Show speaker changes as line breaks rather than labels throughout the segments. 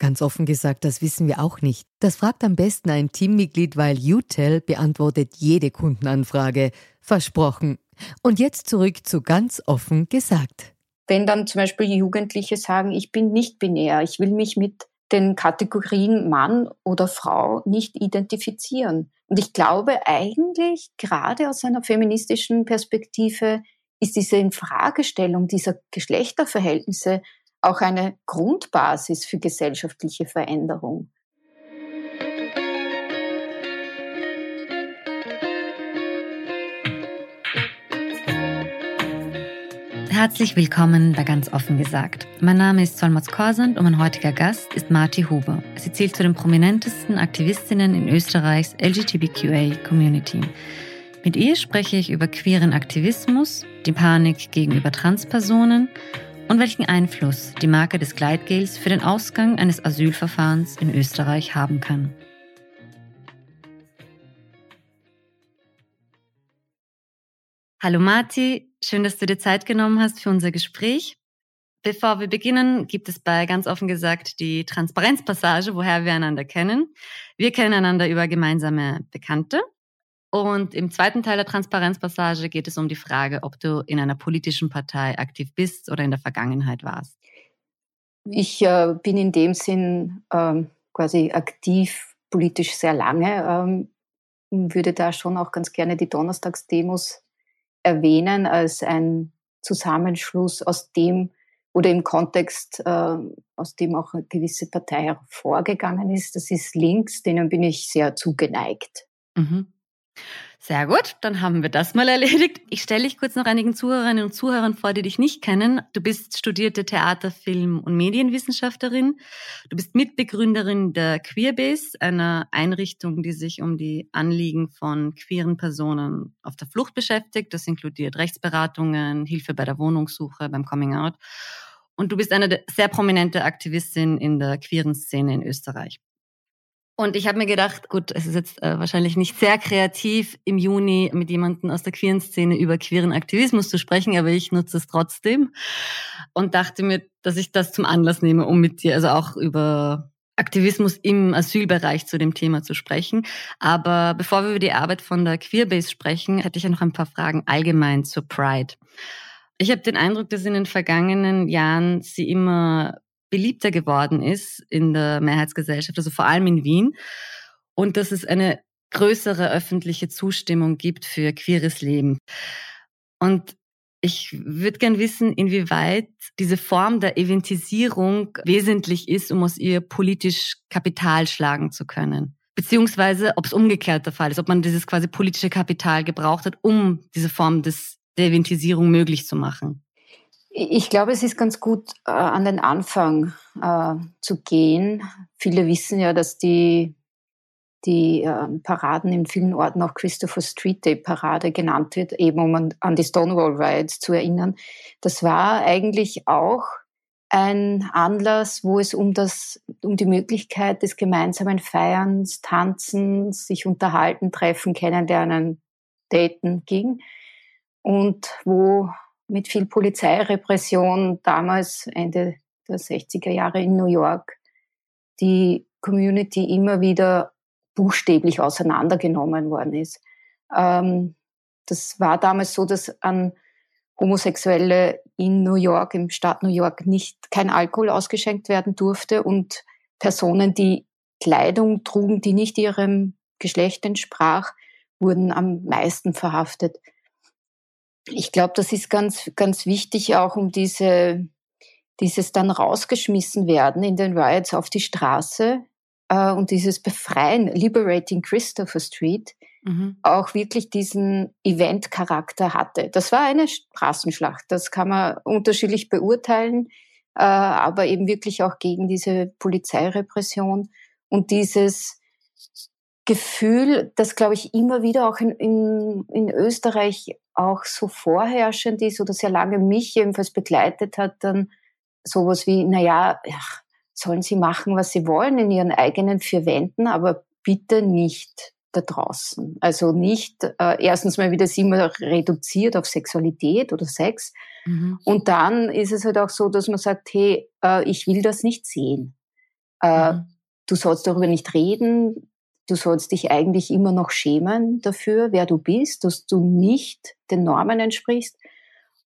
Ganz offen gesagt, das wissen wir auch nicht. Das fragt am besten ein Teammitglied, weil UTEL beantwortet jede Kundenanfrage. Versprochen. Und jetzt zurück zu ganz offen gesagt.
Wenn dann zum Beispiel Jugendliche sagen, ich bin nicht binär, ich will mich mit den Kategorien Mann oder Frau nicht identifizieren. Und ich glaube eigentlich, gerade aus einer feministischen Perspektive, ist diese Infragestellung dieser Geschlechterverhältnisse auch eine Grundbasis für gesellschaftliche Veränderung.
Herzlich willkommen bei Ganz offen gesagt. Mein Name ist Solmaz Korsand und mein heutiger Gast ist Marti Huber. Sie zählt zu den prominentesten Aktivistinnen in Österreichs LGBTQA-Community. Mit ihr spreche ich über queeren Aktivismus, die Panik gegenüber Transpersonen und welchen Einfluss die Marke des Gleitgels für den Ausgang eines Asylverfahrens in Österreich haben kann. Hallo Marti, schön, dass du dir Zeit genommen hast für unser Gespräch. Bevor wir beginnen, gibt es bei ganz offen gesagt die Transparenzpassage, woher wir einander kennen. Wir kennen einander über gemeinsame Bekannte und im zweiten Teil der Transparenzpassage geht es um die Frage, ob du in einer politischen Partei aktiv bist oder in der Vergangenheit warst.
Ich äh, bin in dem Sinn ähm, quasi aktiv politisch sehr lange, ähm, würde da schon auch ganz gerne die Donnerstagsdemos erwähnen als ein Zusammenschluss aus dem oder im Kontext, äh, aus dem auch eine gewisse Partei hervorgegangen ist. Das ist links, denen bin ich sehr zugeneigt. Mhm.
Sehr gut, dann haben wir das mal erledigt. Ich stelle dich kurz noch einigen Zuhörerinnen und Zuhörern vor, die dich nicht kennen. Du bist studierte Theater-, Film- und Medienwissenschaftlerin. Du bist Mitbegründerin der Queerbase, einer Einrichtung, die sich um die Anliegen von queeren Personen auf der Flucht beschäftigt. Das inkludiert Rechtsberatungen, Hilfe bei der Wohnungssuche, beim Coming Out. Und du bist eine sehr prominente Aktivistin in der queeren Szene in Österreich. Und ich habe mir gedacht, gut, es ist jetzt äh, wahrscheinlich nicht sehr kreativ, im Juni mit jemandem aus der queeren Szene über queeren Aktivismus zu sprechen, aber ich nutze es trotzdem und dachte mir, dass ich das zum Anlass nehme, um mit dir also auch über Aktivismus im Asylbereich zu dem Thema zu sprechen. Aber bevor wir über die Arbeit von der Queerbase sprechen, hätte ich ja noch ein paar Fragen allgemein zur Pride. Ich habe den Eindruck, dass in den vergangenen Jahren sie immer beliebter geworden ist in der Mehrheitsgesellschaft, also vor allem in Wien. Und dass es eine größere öffentliche Zustimmung gibt für queeres Leben. Und ich würde gern wissen, inwieweit diese Form der Eventisierung wesentlich ist, um aus ihr politisch Kapital schlagen zu können. Beziehungsweise, ob es umgekehrt der Fall ist, ob man dieses quasi politische Kapital gebraucht hat, um diese Form des, der Eventisierung möglich zu machen.
Ich glaube, es ist ganz gut, äh, an den Anfang äh, zu gehen. Viele wissen ja, dass die, die äh, Paraden in vielen Orten auch Christopher Street Day Parade genannt wird, eben um an, an die Stonewall Riots zu erinnern. Das war eigentlich auch ein Anlass, wo es um das, um die Möglichkeit des gemeinsamen Feierns, Tanzens, sich unterhalten, treffen, kennenlernen, daten ging und wo mit viel Polizeirepression damals Ende der 60er Jahre in New York die Community immer wieder buchstäblich auseinandergenommen worden ist. Ähm, das war damals so, dass an Homosexuelle in New York, im Staat New York, nicht kein Alkohol ausgeschenkt werden durfte und Personen, die Kleidung trugen, die nicht ihrem Geschlecht entsprach, wurden am meisten verhaftet ich glaube, das ist ganz, ganz wichtig auch, um diese, dieses dann rausgeschmissen werden in den Riots auf die Straße äh, und dieses Befreien, Liberating Christopher Street, mhm. auch wirklich diesen Event-Charakter hatte. Das war eine Straßenschlacht, das kann man unterschiedlich beurteilen, äh, aber eben wirklich auch gegen diese Polizeirepression und dieses Gefühl, das glaube ich immer wieder auch in, in, in Österreich auch so vorherrschend ist oder sehr lange mich jedenfalls begleitet hat, dann sowas wie, naja, ach, sollen sie machen, was sie wollen in ihren eigenen vier Wänden, aber bitte nicht da draußen. Also nicht, äh, erstens mal wieder sie immer reduziert auf Sexualität oder Sex. Mhm. Und dann ist es halt auch so, dass man sagt, hey, äh, ich will das nicht sehen. Äh, mhm. Du sollst darüber nicht reden. Du sollst dich eigentlich immer noch schämen dafür, wer du bist, dass du nicht den Normen entsprichst.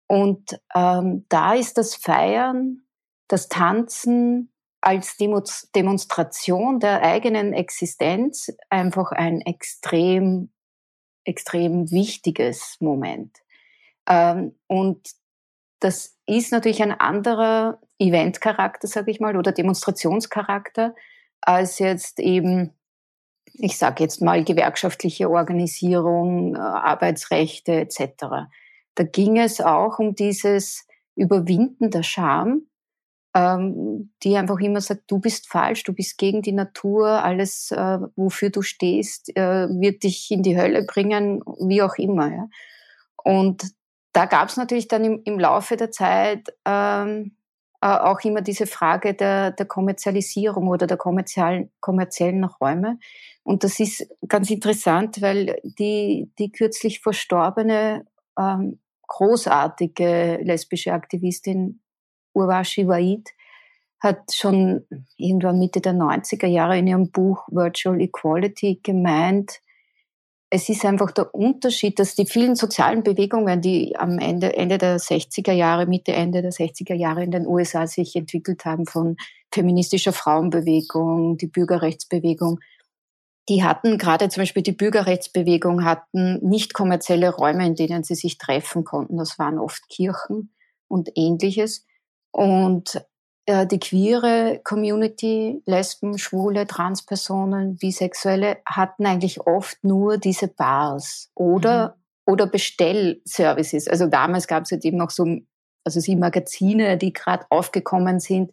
Und ähm, da ist das Feiern, das Tanzen, als Demonstration der eigenen Existenz einfach ein extrem, extrem wichtiges Moment. Ähm, und das ist natürlich ein anderer Eventcharakter, sage ich mal, oder Demonstrationscharakter, als jetzt eben, ich sage jetzt mal, gewerkschaftliche Organisierung, äh, Arbeitsrechte etc. Da ging es auch um dieses Überwinden der Scham, ähm, die einfach immer sagt, du bist falsch, du bist gegen die Natur, alles, äh, wofür du stehst, äh, wird dich in die Hölle bringen, wie auch immer. Und da gab es natürlich dann im, Laufe der Zeit ähm, äh, auch immer diese Frage der, der Kommerzialisierung oder der kommerziellen, kommerziellen Räume. Und das ist ganz interessant, weil die, die kürzlich verstorbene ähm, großartige lesbische Aktivistin Urvashi Waid hat schon irgendwann Mitte der 90er Jahre in ihrem Buch Virtual Equality gemeint, es ist einfach der Unterschied, dass die vielen sozialen Bewegungen, die am Ende, Ende der 60er Jahre, Mitte, Ende der 60er Jahre in den USA sich entwickelt haben, von feministischer Frauenbewegung, die Bürgerrechtsbewegung, die hatten gerade zum Beispiel die Bürgerrechtsbewegung hatten nicht kommerzielle Räume, in denen sie sich treffen konnten. Das waren oft Kirchen und ähnliches. Und äh, die queere Community, Lesben, Schwule, Transpersonen, Bisexuelle hatten eigentlich oft nur diese Bars oder, mhm. oder Bestellservices. Also damals gab es halt eben noch so, also die Magazine, die gerade aufgekommen sind,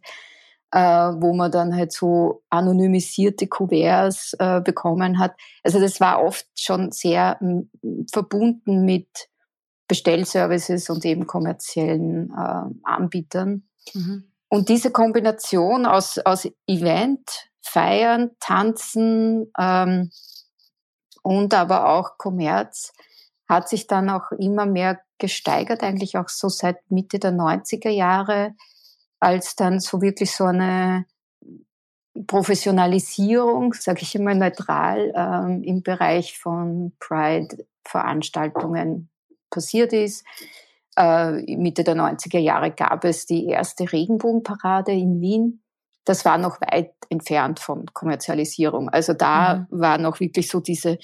äh, wo man dann halt so anonymisierte Kuverts äh, bekommen hat. Also das war oft schon sehr verbunden mit Bestellservices und eben kommerziellen äh, Anbietern. Mhm. Und diese Kombination aus, aus Event, Feiern, Tanzen ähm, und aber auch Kommerz hat sich dann auch immer mehr gesteigert, eigentlich auch so seit Mitte der 90er Jahre, als dann so wirklich so eine Professionalisierung, sage ich immer neutral, ähm, im Bereich von Pride-Veranstaltungen passiert ist. Äh, Mitte der 90er Jahre gab es die erste Regenbogenparade in Wien. Das war noch weit entfernt von Kommerzialisierung. Also da mhm. war noch wirklich so diese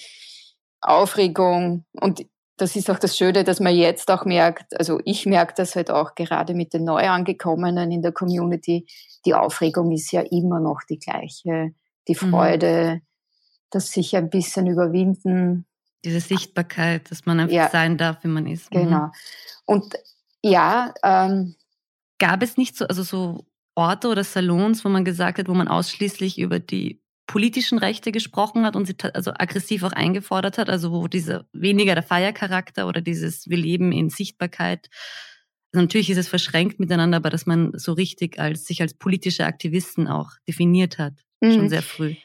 Aufregung und das ist auch das Schöne, dass man jetzt auch merkt, also ich merke das halt auch gerade mit den Neuangekommenen in der Community, die Aufregung ist ja immer noch die gleiche. Die mhm. Freude, mhm. das sich ein bisschen überwinden.
Diese Sichtbarkeit, dass man einfach ja, sein darf, wie man ist.
Mhm. Genau. Und ja. Ähm,
Gab es nicht so, also so Orte oder Salons, wo man gesagt hat, wo man ausschließlich über die politischen Rechte gesprochen hat und sie also aggressiv auch eingefordert hat, also wo diese weniger der Feiercharakter oder dieses wir leben in Sichtbarkeit. Also natürlich ist es verschränkt miteinander, aber dass man so richtig als sich als politische Aktivisten auch definiert hat, mhm. schon sehr früh.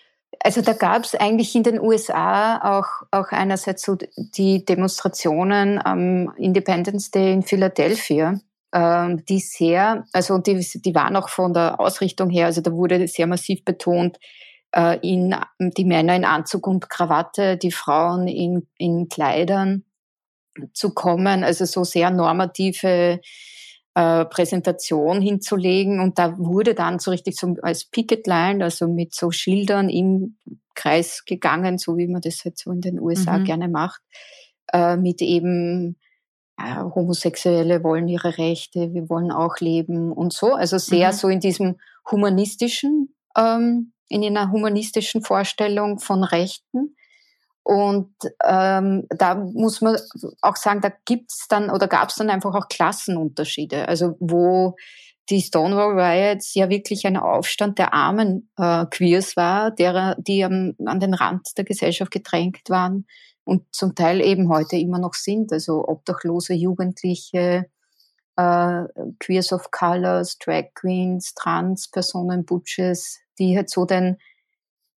Also da gab es eigentlich in den USA auch, auch einerseits so die Demonstrationen am Independence Day in Philadelphia, ähm, die sehr, also die, die waren auch von der Ausrichtung her, also da wurde sehr massiv betont, äh, in, die Männer in Anzug und Krawatte, die Frauen in, in Kleidern zu kommen, also so sehr normative äh, Präsentation hinzulegen. Und da wurde dann so richtig so als Picketline, also mit so Schildern im Kreis gegangen, so wie man das halt so in den USA mhm. gerne macht, äh, mit eben ja, Homosexuelle wollen ihre Rechte, wir wollen auch leben und so. Also sehr mhm. so in diesem humanistischen, ähm, in einer humanistischen Vorstellung von Rechten. Und ähm, da muss man auch sagen, da gibt's dann oder gab's dann einfach auch Klassenunterschiede. Also wo die Stonewall Riots ja wirklich ein Aufstand der armen äh, Queers war, derer, die am, an den Rand der Gesellschaft gedrängt waren und zum Teil eben heute immer noch sind. Also obdachlose Jugendliche, äh, Queers of Colors, Drag Queens, Trans-Personen, Butches, die halt so den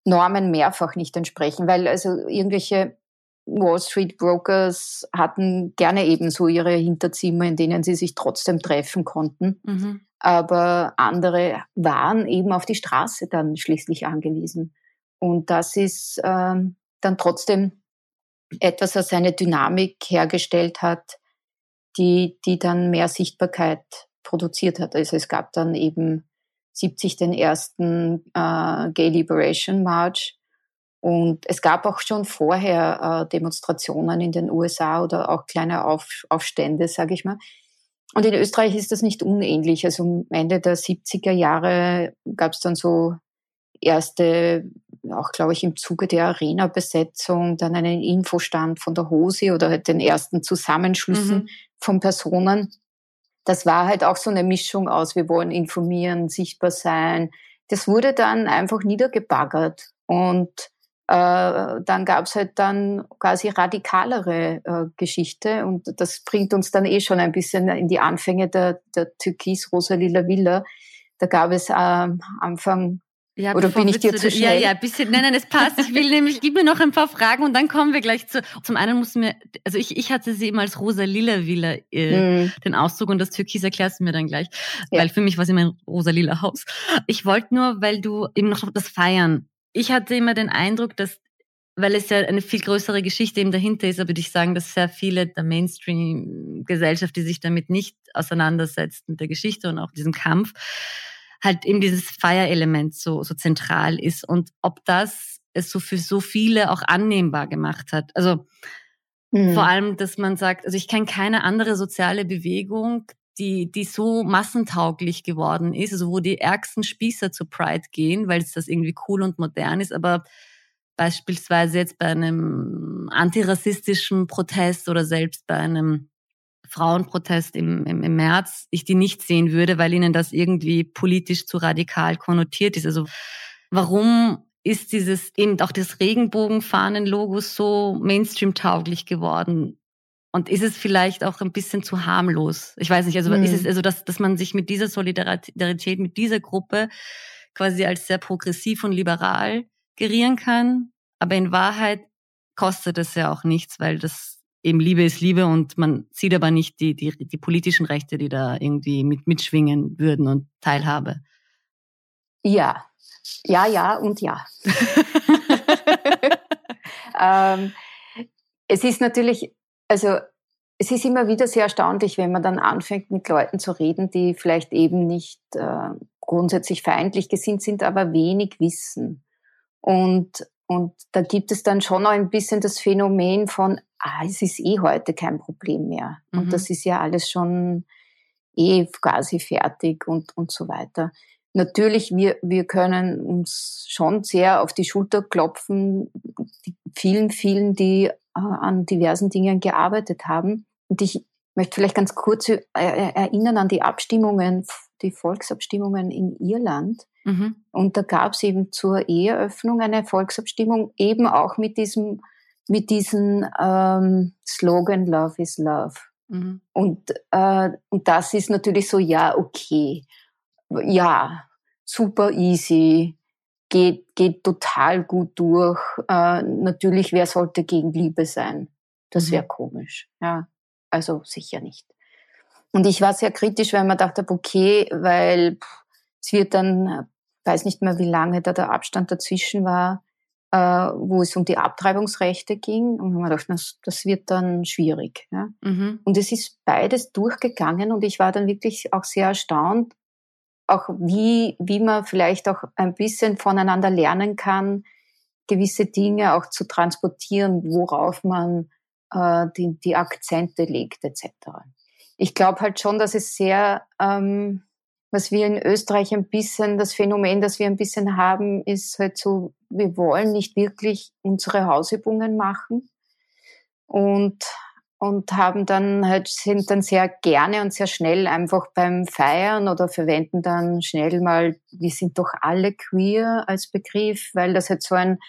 Normen mehrfach nicht entsprechen, weil also irgendwelche Wall Street Brokers hatten gerne eben so ihre Hinterzimmer, in denen sie sich trotzdem treffen konnten. Mhm. Aber andere waren eben auf die Straße dann schließlich angewiesen. Und das ist ähm, dann trotzdem etwas, das eine Dynamik hergestellt hat, die, die dann mehr Sichtbarkeit produziert hat. Also es gab dann eben 70 den ersten äh, Gay Liberation March. Und es gab auch schon vorher äh, Demonstrationen in den USA oder auch kleine Auf, Aufstände, sage ich mal. Und in Österreich ist das nicht unähnlich. Also am Ende der 70er Jahre gab es dann so erste, auch glaube ich im Zuge der Arena-Besetzung, dann einen Infostand von der Hose oder halt den ersten Zusammenschlüssen mhm. von Personen das war halt auch so eine Mischung aus, wir wollen informieren, sichtbar sein. Das wurde dann einfach niedergebaggert und äh, dann gab's halt dann quasi radikalere äh, Geschichte und das bringt uns dann eh schon ein bisschen in die Anfänge der, der Türkis-Rosa-Lila Villa. Da gab es äh, Anfang ja, Oder bin ich dir zu schnell?
Ja, ja, bisschen. Nein, nein, es passt. Ich will nämlich, gib mir noch ein paar Fragen und dann kommen wir gleich zu. Zum einen mussten wir, also ich, ich hatte sie eben als rosa-lila Villa, äh, mm. den Auszug und das Türkis erklärst du mir dann gleich, ja. weil für mich war es immer ein rosa-lila Haus. Ich wollte nur, weil du eben noch das Feiern. Ich hatte immer den Eindruck, dass weil es ja eine viel größere Geschichte eben dahinter ist, aber würde ich sagen, dass sehr viele der Mainstream-Gesellschaft, die sich damit nicht auseinandersetzt, mit der Geschichte und auch diesem Kampf, halt eben dieses Feierelement so, so zentral ist und ob das es so für so viele auch annehmbar gemacht hat. Also mhm. vor allem, dass man sagt, also ich kenne keine andere soziale Bewegung, die, die so massentauglich geworden ist, also wo die ärgsten Spießer zu Pride gehen, weil es das irgendwie cool und modern ist, aber beispielsweise jetzt bei einem antirassistischen Protest oder selbst bei einem Frauenprotest im, im, im März ich die nicht sehen würde, weil ihnen das irgendwie politisch zu radikal konnotiert ist. Also warum ist dieses eben auch das Regenbogenfahnen-Logo so Mainstream-tauglich geworden? Und ist es vielleicht auch ein bisschen zu harmlos? Ich weiß nicht, also mhm. ist es also, dass, dass man sich mit dieser Solidarität, mit dieser Gruppe quasi als sehr progressiv und liberal gerieren kann, aber in Wahrheit kostet es ja auch nichts, weil das eben Liebe ist Liebe und man sieht aber nicht die, die, die politischen Rechte, die da irgendwie mit, mitschwingen würden und Teilhabe.
Ja, ja, ja und ja. ähm, es ist natürlich, also es ist immer wieder sehr erstaunlich, wenn man dann anfängt, mit Leuten zu reden, die vielleicht eben nicht äh, grundsätzlich feindlich gesinnt sind, aber wenig wissen. Und, und da gibt es dann schon noch ein bisschen das Phänomen von, ah, es ist eh heute kein Problem mehr. Mhm. Und das ist ja alles schon eh quasi fertig und, und so weiter. Natürlich, wir, wir können uns schon sehr auf die Schulter klopfen, die vielen, vielen, die äh, an diversen Dingen gearbeitet haben. Und ich möchte vielleicht ganz kurz erinnern an die Abstimmungen, die Volksabstimmungen in Irland. Mhm. Und da gab es eben zur Eheöffnung eine Volksabstimmung, eben auch mit diesem mit diesem ähm, Slogan Love is Love. Mhm. Und, äh, und das ist natürlich so, ja, okay, ja, super easy, geht, geht total gut durch. Äh, natürlich, wer sollte gegen Liebe sein? Das wäre mhm. komisch. Ja, also sicher nicht. Und ich war sehr kritisch, weil man dachte, okay, weil es wird dann, weiß nicht mehr, wie lange da der Abstand dazwischen war, äh, wo es um die Abtreibungsrechte ging. Und man dachte, das, das wird dann schwierig. Ja? Mhm. Und es ist beides durchgegangen und ich war dann wirklich auch sehr erstaunt, auch wie, wie man vielleicht auch ein bisschen voneinander lernen kann, gewisse Dinge auch zu transportieren, worauf man äh, die, die Akzente legt etc. Ich glaube halt schon, dass es sehr, ähm, was wir in Österreich ein bisschen, das Phänomen, das wir ein bisschen haben, ist halt so, wir wollen nicht wirklich unsere Hausübungen machen und und haben dann halt, sind dann sehr gerne und sehr schnell einfach beim Feiern oder verwenden dann schnell mal, wir sind doch alle queer als Begriff, weil das halt so ein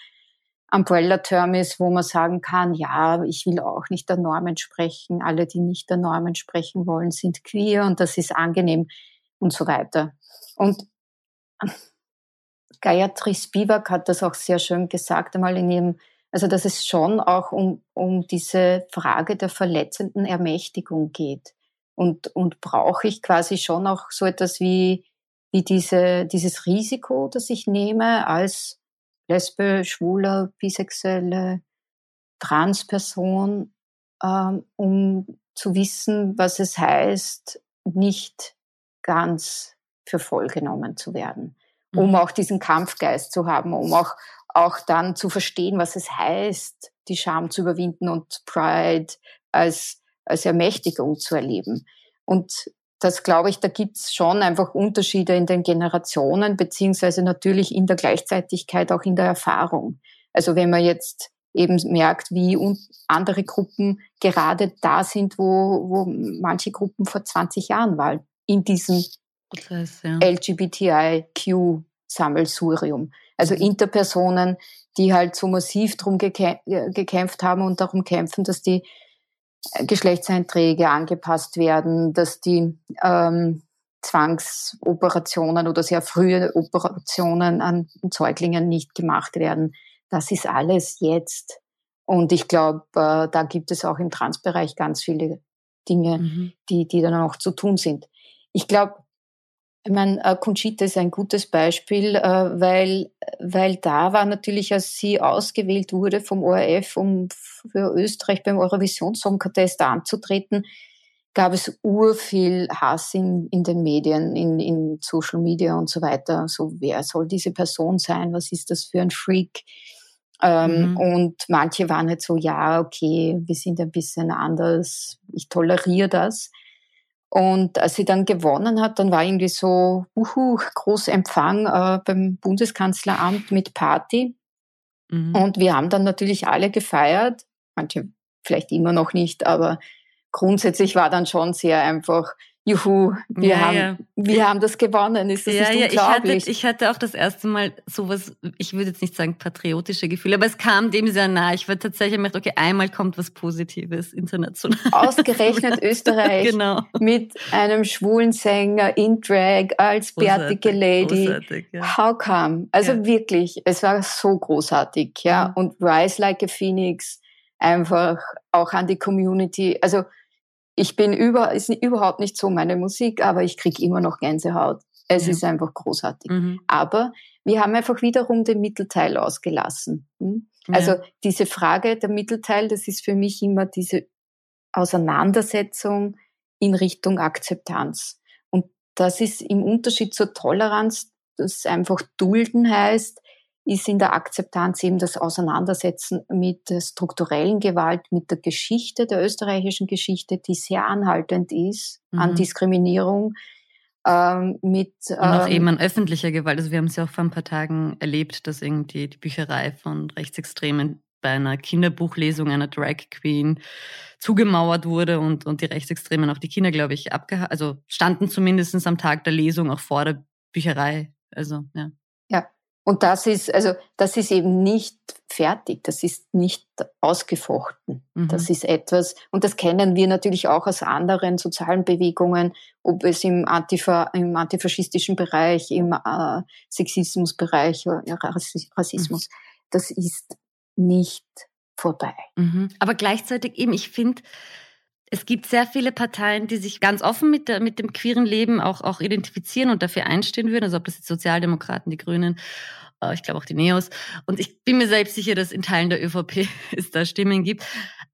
Umbrella-Term ist, wo man sagen kann, ja, ich will auch nicht der Norm entsprechen, alle, die nicht der Norm entsprechen wollen, sind queer und das ist angenehm und so weiter. Und Gayatri Spivak hat das auch sehr schön gesagt, einmal in ihrem also dass es schon auch um, um diese Frage der verletzenden Ermächtigung geht. Und, und brauche ich quasi schon auch so etwas wie, wie diese, dieses Risiko, das ich nehme als Lesbe, Schwuler, Bisexuelle, Transperson, ähm, um zu wissen, was es heißt, nicht ganz für voll genommen zu werden, um mhm. auch diesen Kampfgeist zu haben, um auch auch dann zu verstehen, was es heißt, die Scham zu überwinden und Pride als, als Ermächtigung zu erleben. Und das glaube ich, da gibt es schon einfach Unterschiede in den Generationen, beziehungsweise natürlich in der Gleichzeitigkeit auch in der Erfahrung. Also wenn man jetzt eben merkt, wie andere Gruppen gerade da sind, wo, wo manche Gruppen vor 20 Jahren waren, in diesem das heißt, ja. LGBTIQ-Sammelsurium. Also Interpersonen, die halt so massiv drum gekämpft haben und darum kämpfen, dass die äh, Geschlechtseinträge angepasst werden, dass die ähm, Zwangsoperationen oder sehr frühe Operationen an Säuglingen nicht gemacht werden. Das ist alles jetzt. Und ich glaube, äh, da gibt es auch im Transbereich ganz viele Dinge, mhm. die, die dann auch zu tun sind. Ich glaube, ich meine, äh, Conchita ist ein gutes Beispiel, äh, weil, weil da war natürlich, als sie ausgewählt wurde vom ORF, um für Österreich beim Eurovision Song Contest anzutreten, gab es urviel Hass in, in den Medien, in, in Social Media und so weiter. So, wer soll diese Person sein? Was ist das für ein Freak? Ähm, mhm. Und manche waren halt so, ja, okay, wir sind ein bisschen anders, ich toleriere das. Und als sie dann gewonnen hat, dann war irgendwie so, uhu, großer Empfang äh, beim Bundeskanzleramt mit Party. Mhm. Und wir haben dann natürlich alle gefeiert. Manche vielleicht immer noch nicht, aber grundsätzlich war dann schon sehr einfach, juhu, wir, ja, haben, ja. wir haben das gewonnen, ist das ja, nicht unglaublich?
Ja, ich hatte, ich hatte auch das erste Mal sowas, ich würde jetzt nicht sagen patriotische Gefühle, aber es kam dem sehr nah. Ich war tatsächlich gedacht, okay, einmal kommt was Positives international.
Ausgerechnet Österreich genau. mit einem schwulen Sänger in Drag als großartig, bärtige Lady. Ja. How come? Also wirklich, es war so großartig, ja. Mhm. Und Rise Like a Phoenix, einfach auch an die Community. Also ich bin über, ist überhaupt nicht so meine Musik, aber ich kriege immer noch Gänsehaut. Es ja. ist einfach großartig. Mhm. Aber wir haben einfach wiederum den Mittelteil ausgelassen. Hm? Also ja. diese Frage, der Mittelteil, das ist für mich immer diese Auseinandersetzung in Richtung Akzeptanz. Und das ist im Unterschied zur Toleranz, das einfach dulden heißt, ist in der Akzeptanz eben das Auseinandersetzen mit der strukturellen Gewalt, mit der Geschichte, der österreichischen Geschichte, die sehr anhaltend ist mhm. an Diskriminierung. Ähm, mit,
ähm, Und auch ähm, eben an öffentlicher Gewalt. Also wir haben es ja auch vor ein paar Tagen erlebt, dass irgendwie die Bücherei von Rechtsextremen bei einer Kinderbuchlesung einer Drag Queen zugemauert wurde und, und die Rechtsextremen auch die Kinder, glaube ich, abgehalten, also standen zumindest am Tag der Lesung auch vor der Bücherei. Also, ja.
Und das ist, also, das ist eben nicht fertig. Das ist nicht ausgefochten. Mhm. Das ist etwas, und das kennen wir natürlich auch aus anderen sozialen Bewegungen, ob es im, Antifa, im antifaschistischen Bereich, im äh, Sexismusbereich, äh, Rassismus. Mhm. Das ist nicht vorbei.
Mhm. Aber gleichzeitig eben, ich finde, es gibt sehr viele Parteien, die sich ganz offen mit, der, mit dem queeren Leben auch, auch identifizieren und dafür einstehen würden. Also ob das die Sozialdemokraten, die Grünen, äh, ich glaube auch die Neos. Und ich bin mir selbst sicher, dass in Teilen der ÖVP es da Stimmen gibt.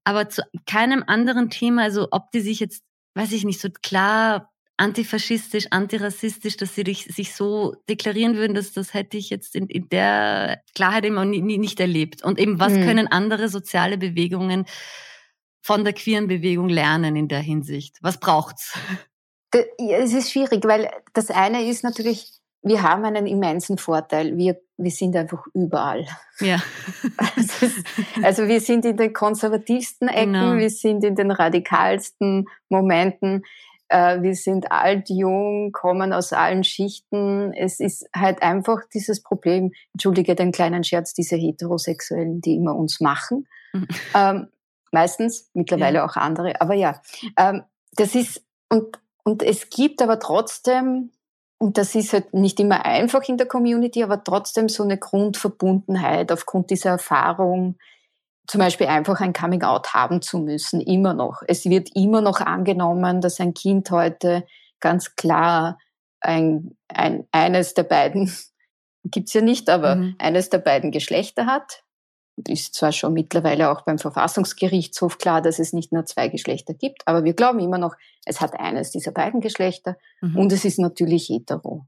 Aber zu keinem anderen Thema, also ob die sich jetzt, weiß ich nicht, so klar antifaschistisch, antirassistisch, dass sie sich so deklarieren würden, dass das hätte ich jetzt in, in der Klarheit immer nie, nie, nicht erlebt. Und eben, was hm. können andere soziale Bewegungen von der queeren Bewegung lernen in der Hinsicht? Was braucht's?
Es ist schwierig, weil das eine ist natürlich, wir haben einen immensen Vorteil. Wir, wir sind einfach überall.
Ja.
Also, also wir sind in den konservativsten Ecken, genau. wir sind in den radikalsten Momenten. Äh, wir sind alt, jung, kommen aus allen Schichten. Es ist halt einfach dieses Problem, entschuldige den kleinen Scherz, diese Heterosexuellen, die immer uns machen. Mhm. Ähm, meistens, mittlerweile ja. auch andere. Aber ja, ähm, das ist, und, und es gibt aber trotzdem, und das ist halt nicht immer einfach in der Community, aber trotzdem so eine Grundverbundenheit aufgrund dieser Erfahrung, zum Beispiel einfach ein Coming-out haben zu müssen, immer noch. Es wird immer noch angenommen, dass ein Kind heute ganz klar ein, ein, eines der beiden, gibt's ja nicht, aber mhm. eines der beiden Geschlechter hat ist zwar schon mittlerweile auch beim Verfassungsgerichtshof klar, dass es nicht nur zwei Geschlechter gibt, aber wir glauben immer noch, es hat eines dieser beiden Geschlechter mhm. und es ist natürlich hetero.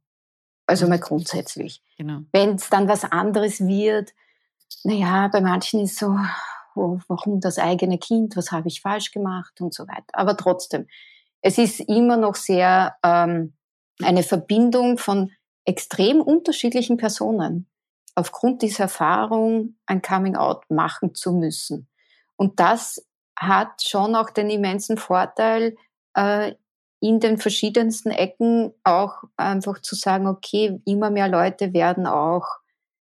Also mal grundsätzlich. Genau. Wenn es dann was anderes wird, naja, bei manchen ist so, oh, warum das eigene Kind, was habe ich falsch gemacht und so weiter. Aber trotzdem, es ist immer noch sehr ähm, eine Verbindung von extrem unterschiedlichen Personen aufgrund dieser Erfahrung ein Coming-out machen zu müssen. Und das hat schon auch den immensen Vorteil, äh, in den verschiedensten Ecken auch einfach zu sagen, okay, immer mehr Leute werden auch,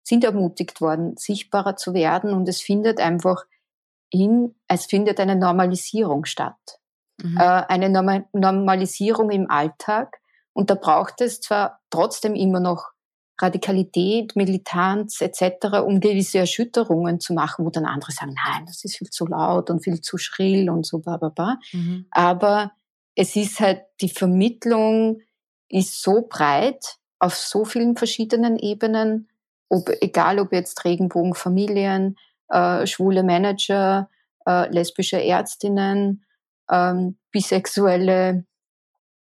sind ermutigt worden, sichtbarer zu werden und es findet einfach in, es findet eine Normalisierung statt. Mhm. Äh, eine Norm Normalisierung im Alltag. Und da braucht es zwar trotzdem immer noch Radikalität, Militanz etc., um gewisse Erschütterungen zu machen, wo dann andere sagen, nein, das ist viel zu laut und viel zu schrill und so, bla, bla, bla. Mhm. Aber es ist halt, die Vermittlung ist so breit auf so vielen verschiedenen Ebenen, ob, egal ob jetzt Regenbogenfamilien, äh, schwule Manager, äh, lesbische Ärztinnen, ähm, bisexuelle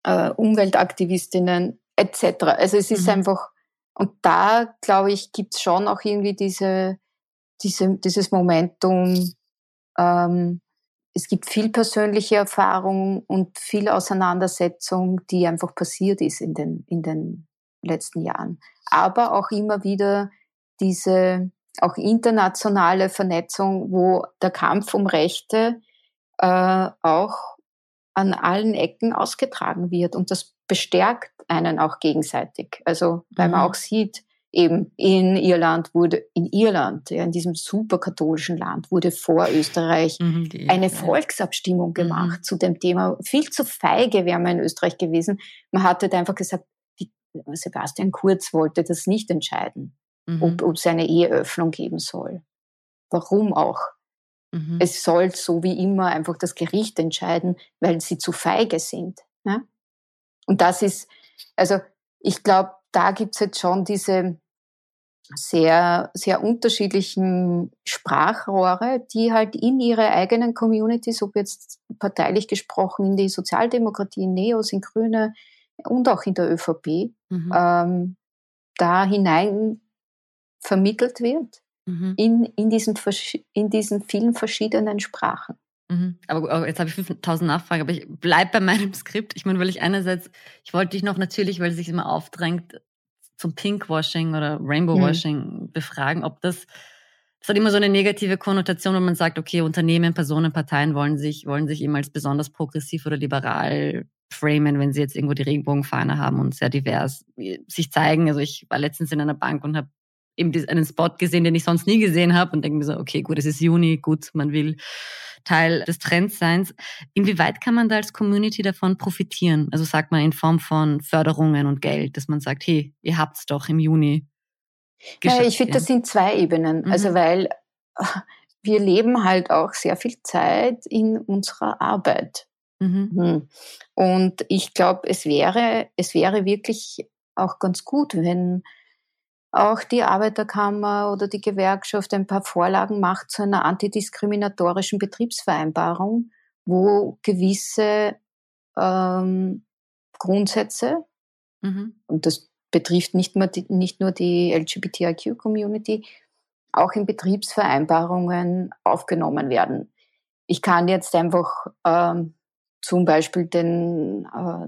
äh, Umweltaktivistinnen etc. Also es ist mhm. einfach und da, glaube ich, gibt's schon auch irgendwie diese, diese, dieses Momentum, ähm, es gibt viel persönliche Erfahrung und viel Auseinandersetzung, die einfach passiert ist in den, in den letzten Jahren. Aber auch immer wieder diese auch internationale Vernetzung, wo der Kampf um Rechte äh, auch an allen Ecken ausgetragen wird. Und das bestärkt einen auch gegenseitig. Also, weil man mhm. auch sieht, eben in Irland wurde, in Irland, ja, in diesem superkatholischen Land, wurde vor Österreich mhm, eine Volksabstimmung mhm. gemacht mhm. zu dem Thema. Viel zu feige wäre man in Österreich gewesen. Man hatte einfach gesagt, die, Sebastian Kurz wollte das nicht entscheiden, mhm. ob, ob es eine Eheöffnung geben soll. Warum auch? Mhm. Es soll so wie immer einfach das Gericht entscheiden, weil sie zu feige sind. Ja? Und das ist, also ich glaube, da gibt's jetzt schon diese sehr, sehr unterschiedlichen Sprachrohre, die halt in ihre eigenen Communities, ob jetzt parteilich gesprochen in die Sozialdemokratie, in Neos, in Grüne und auch in der ÖVP, mhm. ähm, da hinein vermittelt wird mhm. in, in, diesen, in diesen vielen verschiedenen Sprachen.
Mhm. Aber jetzt habe ich 5000 Nachfragen, aber ich bleibe bei meinem Skript. Ich meine, weil ich einerseits, ich wollte dich noch natürlich, weil es sich immer aufdrängt, zum Pinkwashing oder Rainbowwashing mhm. befragen, ob das, das hat immer so eine negative Konnotation, wenn man sagt, okay, Unternehmen, Personen, Parteien wollen sich, wollen sich eben als besonders progressiv oder liberal framen, wenn sie jetzt irgendwo die Regenbogenfahne haben und sehr divers sich zeigen. Also ich war letztens in einer Bank und habe eben einen Spot gesehen, den ich sonst nie gesehen habe und denke mir so, okay, gut, es ist Juni, gut, man will Teil des Trendseins. Inwieweit kann man da als Community davon profitieren? Also sagt man in Form von Förderungen und Geld, dass man sagt, hey, ihr habt's doch im Juni.
Ja, ich finde, das sind zwei Ebenen. Mhm. Also weil wir leben halt auch sehr viel Zeit in unserer Arbeit. Mhm. Hm. Und ich glaube, es wäre, es wäre wirklich auch ganz gut, wenn auch die Arbeiterkammer oder die Gewerkschaft ein paar Vorlagen macht zu einer antidiskriminatorischen Betriebsvereinbarung, wo gewisse ähm, Grundsätze, mhm. und das betrifft nicht nur die, nicht nur die LGBTIQ-Community, auch in Betriebsvereinbarungen aufgenommen werden. ich kann jetzt einfach ähm, zum Beispiel den, äh,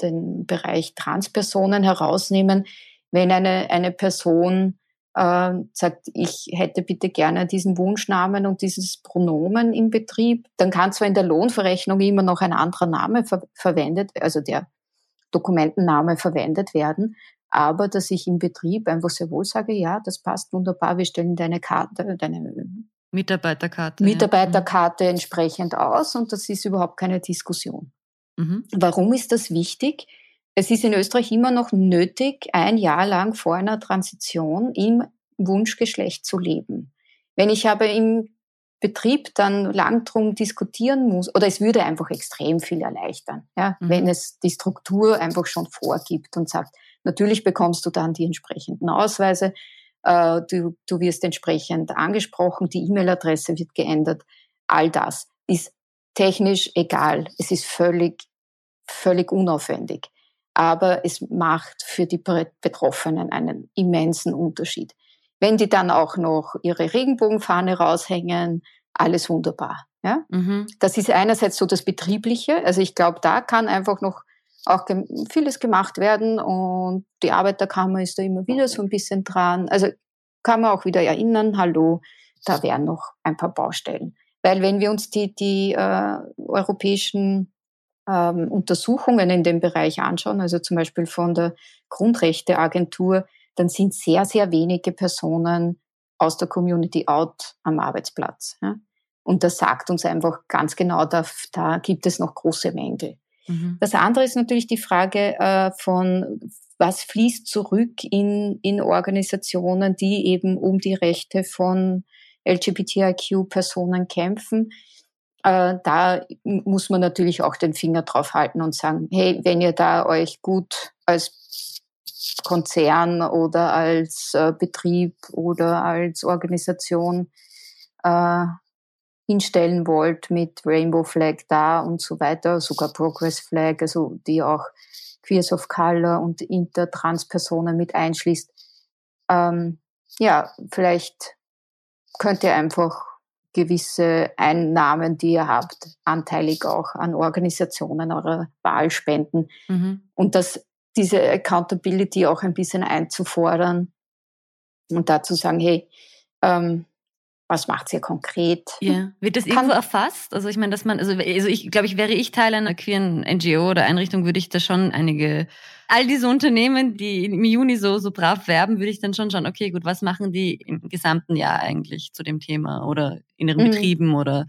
den Bereich Transpersonen herausnehmen. Wenn eine, eine Person äh, sagt, ich hätte bitte gerne diesen Wunschnamen und dieses Pronomen im Betrieb, dann kann zwar in der Lohnverrechnung immer noch ein anderer Name ver verwendet, also der Dokumentenname verwendet werden, aber dass ich im Betrieb einfach sehr wohl sage, ja, das passt wunderbar, wir stellen deine Karte, deine
Mitarbeiterkarte.
Mitarbeiterkarte ja. entsprechend aus und das ist überhaupt keine Diskussion. Mhm. Warum ist das wichtig? Es ist in Österreich immer noch nötig, ein Jahr lang vor einer Transition im Wunschgeschlecht zu leben. Wenn ich aber im Betrieb dann lang drum diskutieren muss, oder es würde einfach extrem viel erleichtern, ja, mhm. wenn es die Struktur einfach schon vorgibt und sagt, natürlich bekommst du dann die entsprechenden Ausweise, äh, du, du wirst entsprechend angesprochen, die E-Mail-Adresse wird geändert. All das ist technisch egal. Es ist völlig, völlig unaufwendig. Aber es macht für die Betroffenen einen immensen Unterschied. Wenn die dann auch noch ihre Regenbogenfahne raushängen, alles wunderbar. Ja? Mhm. Das ist einerseits so das Betriebliche. Also ich glaube, da kann einfach noch auch vieles gemacht werden und die Arbeiterkammer ist da immer wieder so ein bisschen dran. Also kann man auch wieder erinnern, hallo, da wären noch ein paar Baustellen. Weil wenn wir uns die, die äh, europäischen ähm, Untersuchungen in dem Bereich anschauen, also zum Beispiel von der Grundrechteagentur, dann sind sehr, sehr wenige Personen aus der Community out am Arbeitsplatz. Ja? Und das sagt uns einfach ganz genau, da, da gibt es noch große Mängel. Mhm. Das andere ist natürlich die Frage äh, von, was fließt zurück in, in Organisationen, die eben um die Rechte von LGBTIQ-Personen kämpfen. Äh, da muss man natürlich auch den Finger drauf halten und sagen, hey, wenn ihr da euch gut als Konzern oder als äh, Betrieb oder als Organisation äh, hinstellen wollt mit Rainbow Flag da und so weiter, sogar Progress Flag, also die auch Queers of Color und Intertrans-Personen mit einschließt. Ähm, ja, vielleicht könnt ihr einfach gewisse Einnahmen, die ihr habt, anteilig auch an Organisationen eurer Wahl spenden. Mhm. Und das, diese Accountability auch ein bisschen einzufordern und dazu sagen, hey, ähm, was macht ihr konkret?
Ja. Wird das irgendwo erfasst? Also ich meine, dass man, also, also ich glaube, ich wäre ich Teil einer queeren NGO oder Einrichtung, würde ich da schon einige, all diese Unternehmen, die im Juni so, so brav werben, würde ich dann schon schauen, okay, gut, was machen die im gesamten Jahr eigentlich zu dem Thema oder in ihren mhm. Betrieben oder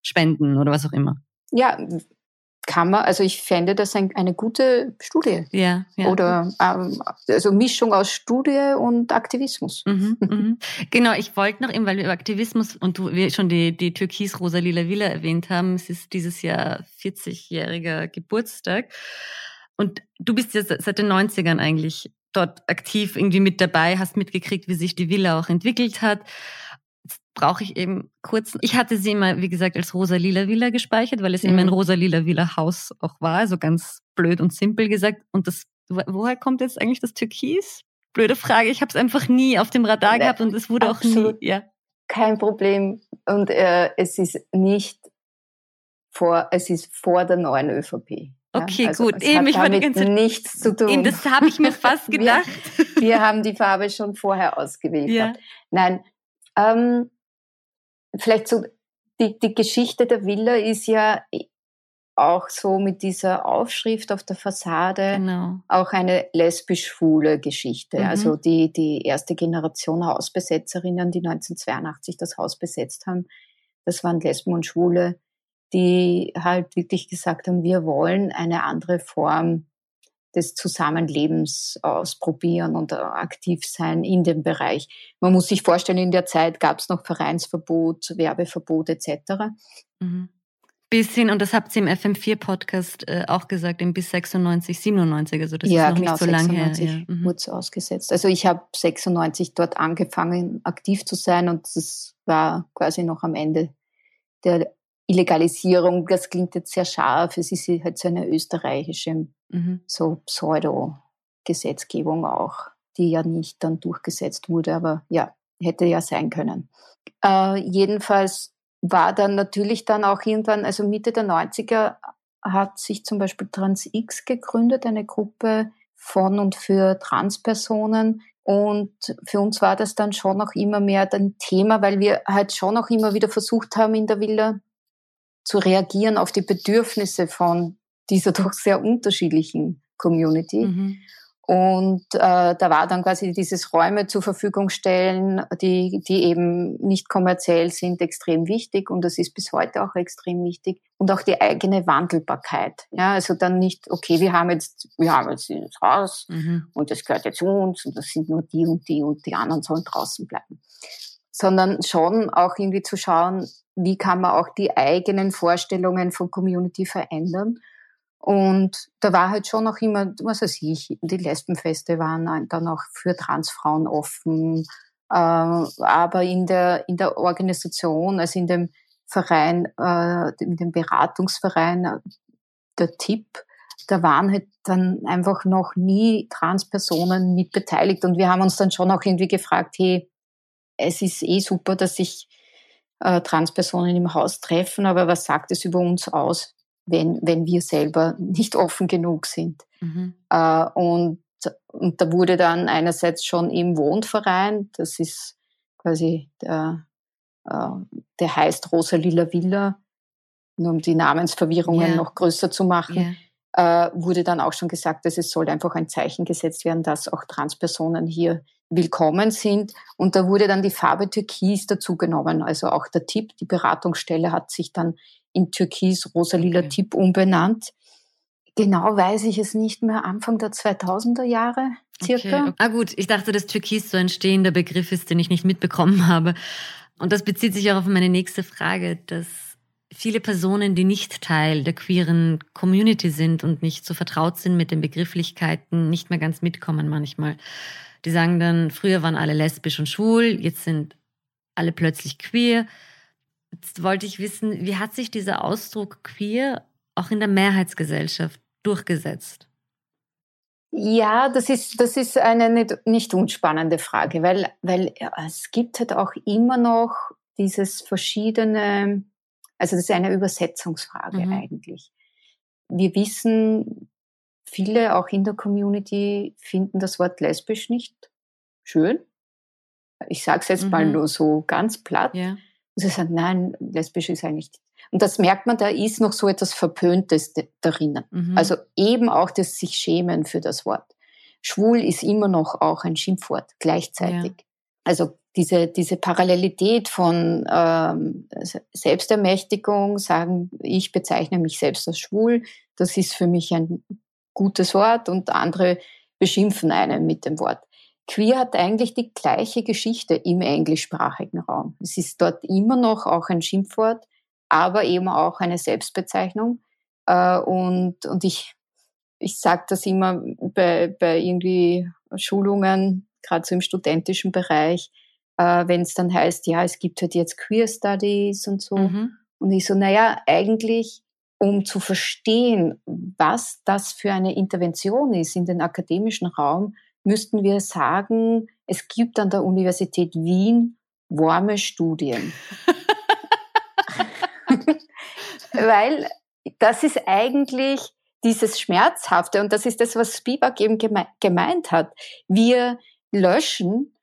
Spenden oder was auch immer?
Ja, kann man, also ich fände das ein, eine gute Studie.
Ja, ja.
Oder ähm, also Mischung aus Studie und Aktivismus.
Mhm, mhm. Genau, ich wollte noch eben, weil wir über Aktivismus und du, wir schon die, die Türkis-Rosa-Lila Villa erwähnt haben, es ist dieses Jahr 40-jähriger Geburtstag. Und du bist ja seit den 90ern eigentlich dort aktiv irgendwie mit dabei, hast mitgekriegt, wie sich die Villa auch entwickelt hat brauche ich eben kurz. Ich hatte sie immer, wie gesagt, als rosa-lila Villa gespeichert, weil es mhm. eben ein mhm. rosa-lila Villa Haus auch war, also ganz blöd und simpel gesagt. Und das, woher kommt jetzt eigentlich das Türkis? Blöde Frage. Ich habe es einfach nie auf dem Radar gehabt und es wurde Absolut. auch nie. Ja.
Kein Problem. Und äh, es ist nicht vor, es ist vor der neuen ÖVP.
Okay, also gut. Eben,
ich die ganze nichts zu tun.
Eben, das habe ich mir fast gedacht.
Wir, wir, haben die Farbe schon vorher ausgewählt. Ja. Nein, ähm, vielleicht so, die, die Geschichte der Villa ist ja auch so mit dieser Aufschrift auf der Fassade genau. auch eine lesbisch-schwule Geschichte. Mhm. Also die, die erste Generation Hausbesetzerinnen, die 1982 das Haus besetzt haben, das waren Lesben und Schwule, die halt wirklich gesagt haben, wir wollen eine andere Form des Zusammenlebens ausprobieren und aktiv sein in dem Bereich. Man muss sich vorstellen, in der Zeit gab es noch Vereinsverbot, Werbeverbot etc.
Mhm. Bis hin, und das habt ihr im FM4-Podcast äh, auch gesagt, im bis 96, 97, also das ja, ist noch genau, nicht so lange her. Ja.
Mhm. es ausgesetzt. Also ich habe 96 dort angefangen, aktiv zu sein und das war quasi noch am Ende der Illegalisierung. Das klingt jetzt sehr scharf, es ist halt so eine österreichische mhm. so Pseudo-Gesetzgebung auch, die ja nicht dann durchgesetzt wurde, aber ja, hätte ja sein können. Äh, jedenfalls war dann natürlich dann auch irgendwann, also Mitte der 90er hat sich zum Beispiel TransX gegründet, eine Gruppe von und für Transpersonen. Und für uns war das dann schon auch immer mehr ein Thema, weil wir halt schon auch immer wieder versucht haben, in der Villa zu reagieren auf die Bedürfnisse von dieser doch sehr unterschiedlichen Community. Mhm. Und äh, da war dann quasi dieses Räume zur Verfügung stellen, die, die eben nicht kommerziell sind, extrem wichtig. Und das ist bis heute auch extrem wichtig. Und auch die eigene Wandelbarkeit. Ja, also dann nicht, okay, wir haben jetzt, wir haben jetzt dieses Haus mhm. und das gehört jetzt uns und das sind nur die und die und die anderen sollen draußen bleiben. Sondern schon auch irgendwie zu schauen, wie kann man auch die eigenen Vorstellungen von Community verändern und da war halt schon auch immer, was weiß ich, die Lesbenfeste waren dann auch für Transfrauen offen. Äh, aber in der, in der Organisation, also in dem Verein, äh, in dem Beratungsverein, äh, der Tipp, da waren halt dann einfach noch nie Transpersonen mit beteiligt. Und wir haben uns dann schon auch irgendwie gefragt, hey, es ist eh super, dass sich äh, Transpersonen im Haus treffen, aber was sagt es über uns aus? wenn, wenn wir selber nicht offen genug sind. Mhm. Äh, und, und da wurde dann einerseits schon im Wohnverein, das ist quasi der, äh, der heißt Rosa Lila Villa, nur um die Namensverwirrungen yeah. noch größer zu machen, yeah. äh, wurde dann auch schon gesagt, dass es soll einfach ein Zeichen gesetzt werden, dass auch Transpersonen hier willkommen sind. Und da wurde dann die Farbe Türkis dazugenommen. Also auch der Tipp, die Beratungsstelle hat sich dann in Türkis Rosalila okay. Tipp umbenannt. Genau weiß ich es nicht mehr, Anfang der 2000er Jahre circa.
Okay. Ah gut, ich dachte, dass Türkis so ein stehender Begriff ist, den ich nicht mitbekommen habe. Und das bezieht sich auch auf meine nächste Frage, dass viele Personen, die nicht Teil der queeren Community sind und nicht so vertraut sind mit den Begrifflichkeiten, nicht mehr ganz mitkommen manchmal. Die sagen dann, früher waren alle lesbisch und schwul, jetzt sind alle plötzlich queer. Jetzt wollte ich wissen, wie hat sich dieser Ausdruck queer auch in der Mehrheitsgesellschaft durchgesetzt?
Ja, das ist, das ist eine nicht, nicht unspannende Frage, weil, weil es gibt halt auch immer noch dieses verschiedene, also das ist eine Übersetzungsfrage mhm. eigentlich. Wir wissen, viele auch in der Community finden das Wort lesbisch nicht schön. Ich sage es jetzt mhm. mal nur so ganz platt. Ja. Und sie sagen, nein, lesbisch ist eigentlich. Und das merkt man, da ist noch so etwas Verpöntes darin. Mhm. Also eben auch das sich schämen für das Wort. Schwul ist immer noch auch ein Schimpfwort gleichzeitig. Ja. Also diese, diese Parallelität von ähm, Selbstermächtigung, sagen, ich bezeichne mich selbst als schwul, das ist für mich ein gutes Wort und andere beschimpfen einen mit dem Wort. Queer hat eigentlich die gleiche Geschichte im englischsprachigen Raum. Es ist dort immer noch auch ein Schimpfwort, aber eben auch eine Selbstbezeichnung. Äh, und, und ich, ich sage das immer bei, bei irgendwie Schulungen, gerade so im studentischen Bereich, äh, wenn es dann heißt, ja, es gibt halt jetzt Queer Studies und so. Mhm. Und ich so, naja, eigentlich, um zu verstehen, was das für eine Intervention ist in den akademischen Raum, müssten wir sagen, es gibt an der Universität Wien warme Studien. Weil das ist eigentlich dieses Schmerzhafte und das ist das, was Spivak eben gemeint hat. Wir löschen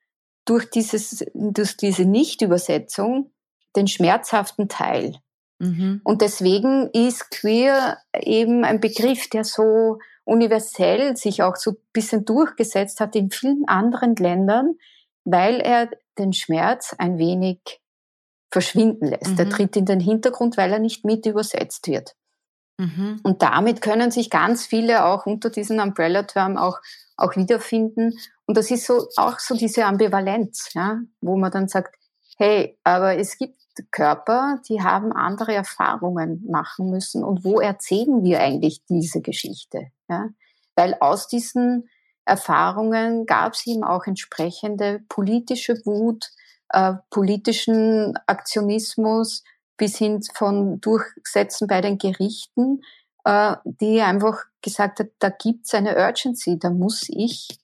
durch, dieses, durch diese Nichtübersetzung den schmerzhaften Teil. Mhm. Und deswegen ist queer eben ein Begriff, der so universell sich auch so ein bisschen durchgesetzt hat in vielen anderen Ländern, weil er den Schmerz ein wenig verschwinden lässt. Mhm. Er tritt in den Hintergrund, weil er nicht mit übersetzt wird. Mhm. Und damit können sich ganz viele auch unter diesem Umbrella-Term auch, auch wiederfinden. Und das ist so, auch so diese Ambivalenz, ja, wo man dann sagt, hey, aber es gibt Körper, die haben andere Erfahrungen machen müssen. Und wo erzählen wir eigentlich diese Geschichte? Ja? Weil aus diesen Erfahrungen gab es eben auch entsprechende politische Wut, äh, politischen Aktionismus bis hin von Durchsetzen bei den Gerichten, äh, die einfach gesagt hat, da gibt es eine Urgency, da muss ich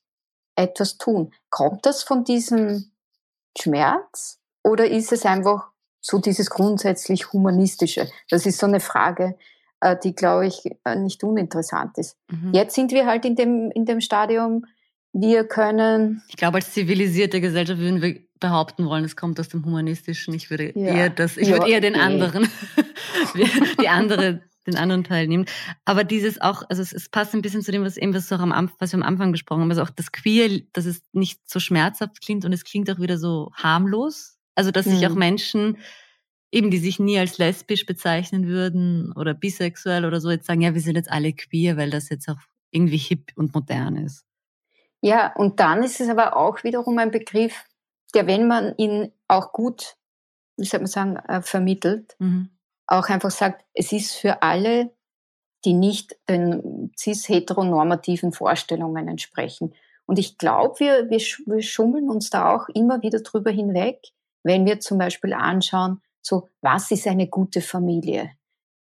etwas tun. Kommt das von diesem Schmerz oder ist es einfach so dieses grundsätzlich Humanistische. Das ist so eine Frage, äh, die, glaube ich, äh, nicht uninteressant ist. Mhm. Jetzt sind wir halt in dem, in dem Stadium, wir können.
Ich glaube, als zivilisierte Gesellschaft würden wir behaupten wollen, es kommt aus dem Humanistischen. Ich würde ja. eher das, ich ja, würde eher den okay. anderen, die andere, den anderen Teil nehmen. Aber dieses auch, also es, es, passt ein bisschen zu dem, was eben was, auch am, was wir am Anfang gesprochen haben. Also auch das Queer, dass es nicht so schmerzhaft klingt und es klingt auch wieder so harmlos. Also dass sich auch mhm. Menschen eben, die sich nie als lesbisch bezeichnen würden oder bisexuell oder so, jetzt sagen, ja, wir sind jetzt alle queer, weil das jetzt auch irgendwie hip und modern ist.
Ja, und dann ist es aber auch wiederum ein Begriff, der, wenn man ihn auch gut, wie soll man sagen, äh, vermittelt, mhm. auch einfach sagt, es ist für alle, die nicht den cis-heteronormativen Vorstellungen entsprechen. Und ich glaube, wir, wir, wir schummeln uns da auch immer wieder drüber hinweg, wenn wir zum Beispiel anschauen, so, was ist eine gute Familie?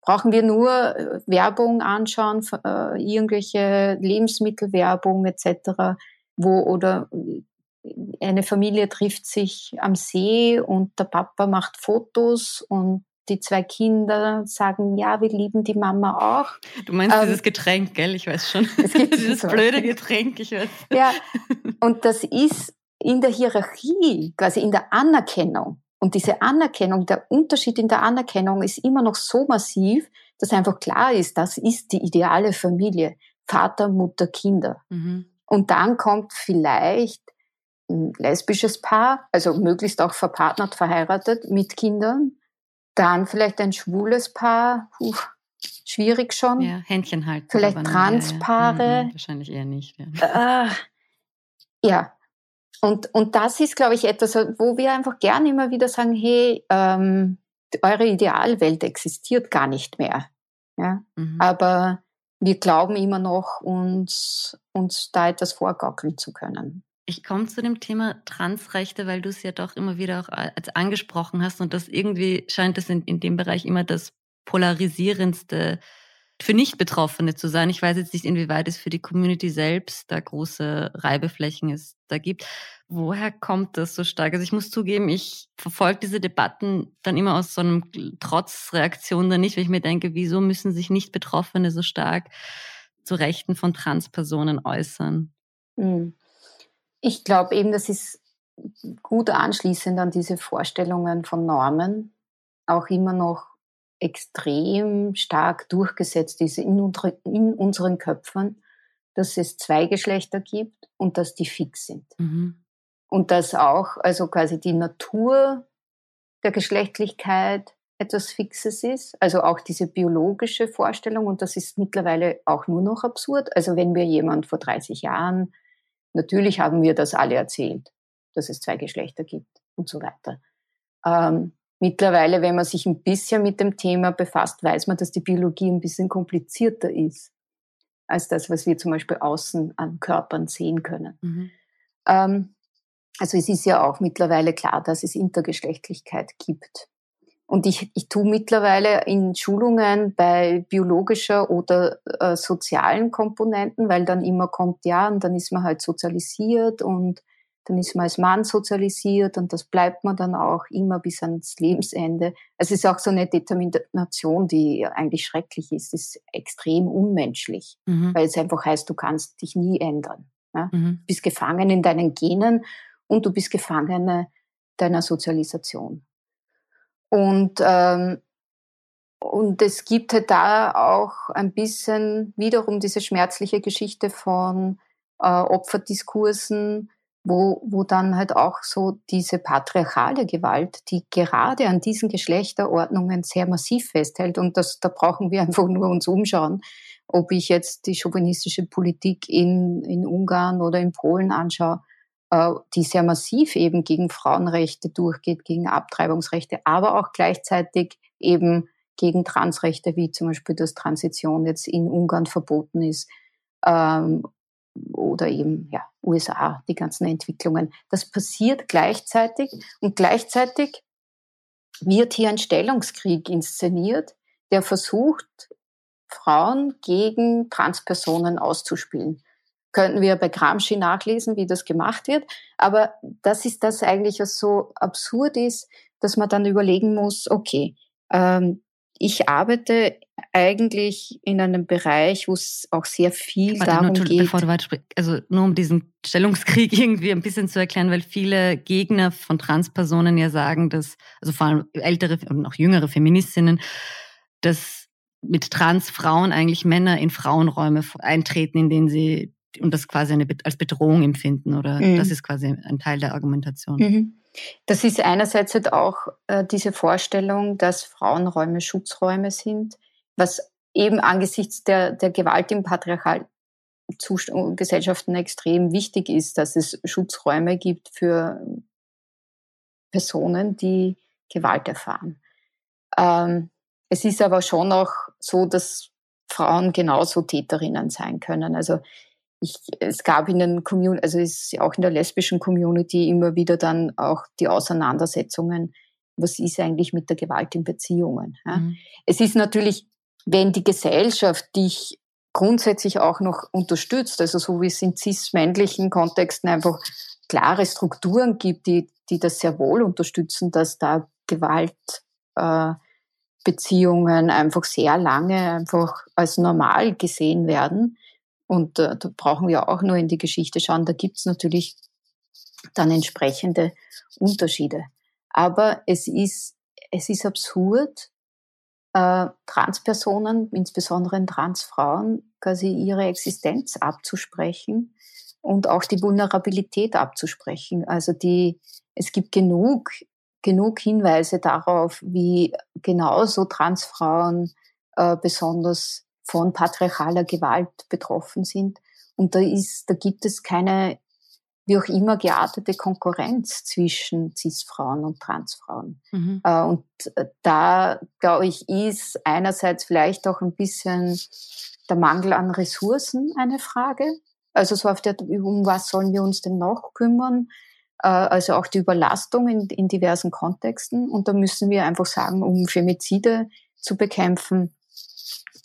Brauchen wir nur äh, Werbung anschauen, äh, irgendwelche Lebensmittelwerbung etc., wo oder äh, eine Familie trifft sich am See und der Papa macht Fotos und die zwei Kinder sagen, ja, wir lieben die Mama auch.
Du meinst ähm, dieses Getränk, gell? Ich weiß schon. Es gibt dieses so. blöde Getränk, ich weiß.
Ja, und das ist in der Hierarchie, quasi in der Anerkennung. Und diese Anerkennung, der Unterschied in der Anerkennung ist immer noch so massiv, dass einfach klar ist, das ist die ideale Familie. Vater, Mutter, Kinder. Mhm. Und dann kommt vielleicht ein lesbisches Paar, also möglichst auch verpartnert, verheiratet mit Kindern. Dann vielleicht ein schwules Paar, puh, schwierig schon.
Ja, Händchen halten.
Vielleicht Transpaare. Ja,
ja. Mhm, wahrscheinlich eher nicht. Ja.
Äh, ja. Und, und das ist, glaube ich, etwas, wo wir einfach gern immer wieder sagen, hey, ähm, eure Idealwelt existiert gar nicht mehr. Ja? Mhm. Aber wir glauben immer noch, uns, uns da etwas vorgaukeln zu können.
Ich komme zu dem Thema Transrechte, weil du es ja doch immer wieder auch als angesprochen hast und das irgendwie scheint es in, in dem Bereich immer das polarisierendste für Nicht-Betroffene zu sein. Ich weiß jetzt nicht, inwieweit es für die Community selbst da große Reibeflächen es da gibt. Woher kommt das so stark? Also ich muss zugeben, ich verfolge diese Debatten dann immer aus so einem Trotzreaktion da nicht, weil ich mir denke, wieso müssen sich Nicht-Betroffene so stark zu Rechten von Transpersonen äußern? Hm.
Ich glaube eben, das ist gut anschließend an diese Vorstellungen von Normen auch immer noch extrem stark durchgesetzt ist in, unsere, in unseren Köpfen, dass es zwei Geschlechter gibt und dass die fix sind. Mhm. Und dass auch, also quasi die Natur der Geschlechtlichkeit etwas Fixes ist, also auch diese biologische Vorstellung und das ist mittlerweile auch nur noch absurd. Also wenn mir jemand vor 30 Jahren, natürlich haben wir das alle erzählt, dass es zwei Geschlechter gibt und so weiter. Ähm, Mittlerweile, wenn man sich ein bisschen mit dem Thema befasst, weiß man, dass die Biologie ein bisschen komplizierter ist als das, was wir zum Beispiel außen an Körpern sehen können. Mhm. Ähm, also es ist ja auch mittlerweile klar, dass es Intergeschlechtlichkeit gibt. Und ich, ich tue mittlerweile in Schulungen bei biologischer oder äh, sozialen Komponenten, weil dann immer kommt, ja, und dann ist man halt sozialisiert und dann ist man als Mann sozialisiert und das bleibt man dann auch immer bis ans Lebensende. Es ist auch so eine Determination, die eigentlich schrecklich ist, ist extrem unmenschlich, mhm. weil es einfach heißt, du kannst dich nie ändern. Ja? Mhm. Du bist gefangen in deinen Genen und du bist Gefangene deiner Sozialisation. Und, ähm, und es gibt halt da auch ein bisschen wiederum diese schmerzliche Geschichte von äh, Opferdiskursen, wo, wo dann halt auch so diese patriarchale Gewalt, die gerade an diesen Geschlechterordnungen sehr massiv festhält. Und das, da brauchen wir einfach nur uns umschauen, ob ich jetzt die chauvinistische Politik in, in Ungarn oder in Polen anschaue, äh, die sehr massiv eben gegen Frauenrechte durchgeht, gegen Abtreibungsrechte, aber auch gleichzeitig eben gegen Transrechte, wie zum Beispiel, dass Transition jetzt in Ungarn verboten ist ähm, oder eben ja, USA, die ganzen Entwicklungen. Das passiert gleichzeitig und gleichzeitig wird hier ein Stellungskrieg inszeniert, der versucht, Frauen gegen Transpersonen auszuspielen. Könnten wir bei Gramsci nachlesen, wie das gemacht wird. Aber das ist das eigentlich, was so absurd ist, dass man dann überlegen muss, okay, ähm, ich arbeite eigentlich in einem Bereich, wo es auch sehr viel Warte, darum nur, geht. Bevor du
weiter also nur um diesen Stellungskrieg irgendwie ein bisschen zu erklären, weil viele Gegner von Transpersonen ja sagen, dass, also vor allem ältere und auch jüngere Feministinnen, dass mit Transfrauen eigentlich Männer in Frauenräume eintreten, in denen sie und das quasi eine, als Bedrohung empfinden oder mhm. das ist quasi ein Teil der Argumentation.
Mhm. Das ist einerseits halt auch äh, diese Vorstellung, dass Frauenräume Schutzräume sind, was eben angesichts der, der Gewalt im Patriarchat Gesellschaften extrem wichtig ist, dass es Schutzräume gibt für Personen, die Gewalt erfahren. Ähm, es ist aber schon auch so, dass Frauen genauso Täterinnen sein können. Also ich, es gab in den Community, also es ist auch in der lesbischen Community immer wieder dann auch die Auseinandersetzungen, was ist eigentlich mit der Gewalt in Beziehungen. Ja? Mhm. Es ist natürlich, wenn die Gesellschaft dich grundsätzlich auch noch unterstützt, also so wie es in cis-männlichen Kontexten einfach klare Strukturen gibt, die, die das sehr wohl unterstützen, dass da Gewaltbeziehungen äh, einfach sehr lange einfach als normal gesehen werden, und äh, da brauchen wir auch nur in die Geschichte schauen. Da gibt's natürlich dann entsprechende Unterschiede. Aber es ist, es ist absurd, äh, Transpersonen, insbesondere Transfrauen, quasi ihre Existenz abzusprechen und auch die Vulnerabilität abzusprechen. Also die, es gibt genug, genug Hinweise darauf, wie genauso Transfrauen äh, besonders von patriarchaler Gewalt betroffen sind. Und da ist, da gibt es keine, wie auch immer geartete Konkurrenz zwischen Cis-Frauen und Transfrauen. Mhm. Äh, und äh, da, glaube ich, ist einerseits vielleicht auch ein bisschen der Mangel an Ressourcen eine Frage. Also so auf der, um was sollen wir uns denn noch kümmern? Äh, also auch die Überlastung in, in diversen Kontexten. Und da müssen wir einfach sagen, um Femizide zu bekämpfen,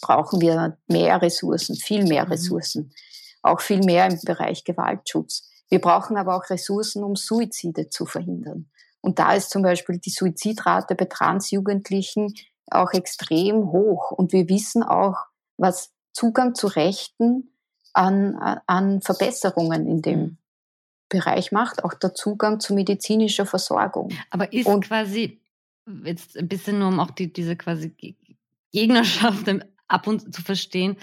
brauchen wir mehr Ressourcen, viel mehr mhm. Ressourcen, auch viel mehr im Bereich Gewaltschutz. Wir brauchen aber auch Ressourcen, um Suizide zu verhindern. Und da ist zum Beispiel die Suizidrate bei Transjugendlichen auch extrem hoch. Und wir wissen auch, was Zugang zu Rechten an, an Verbesserungen in dem mhm. Bereich macht, auch der Zugang zu medizinischer Versorgung.
Aber ist und quasi, jetzt ein bisschen nur um auch die, diese quasi Gegnerschaft ab und zu verstehen,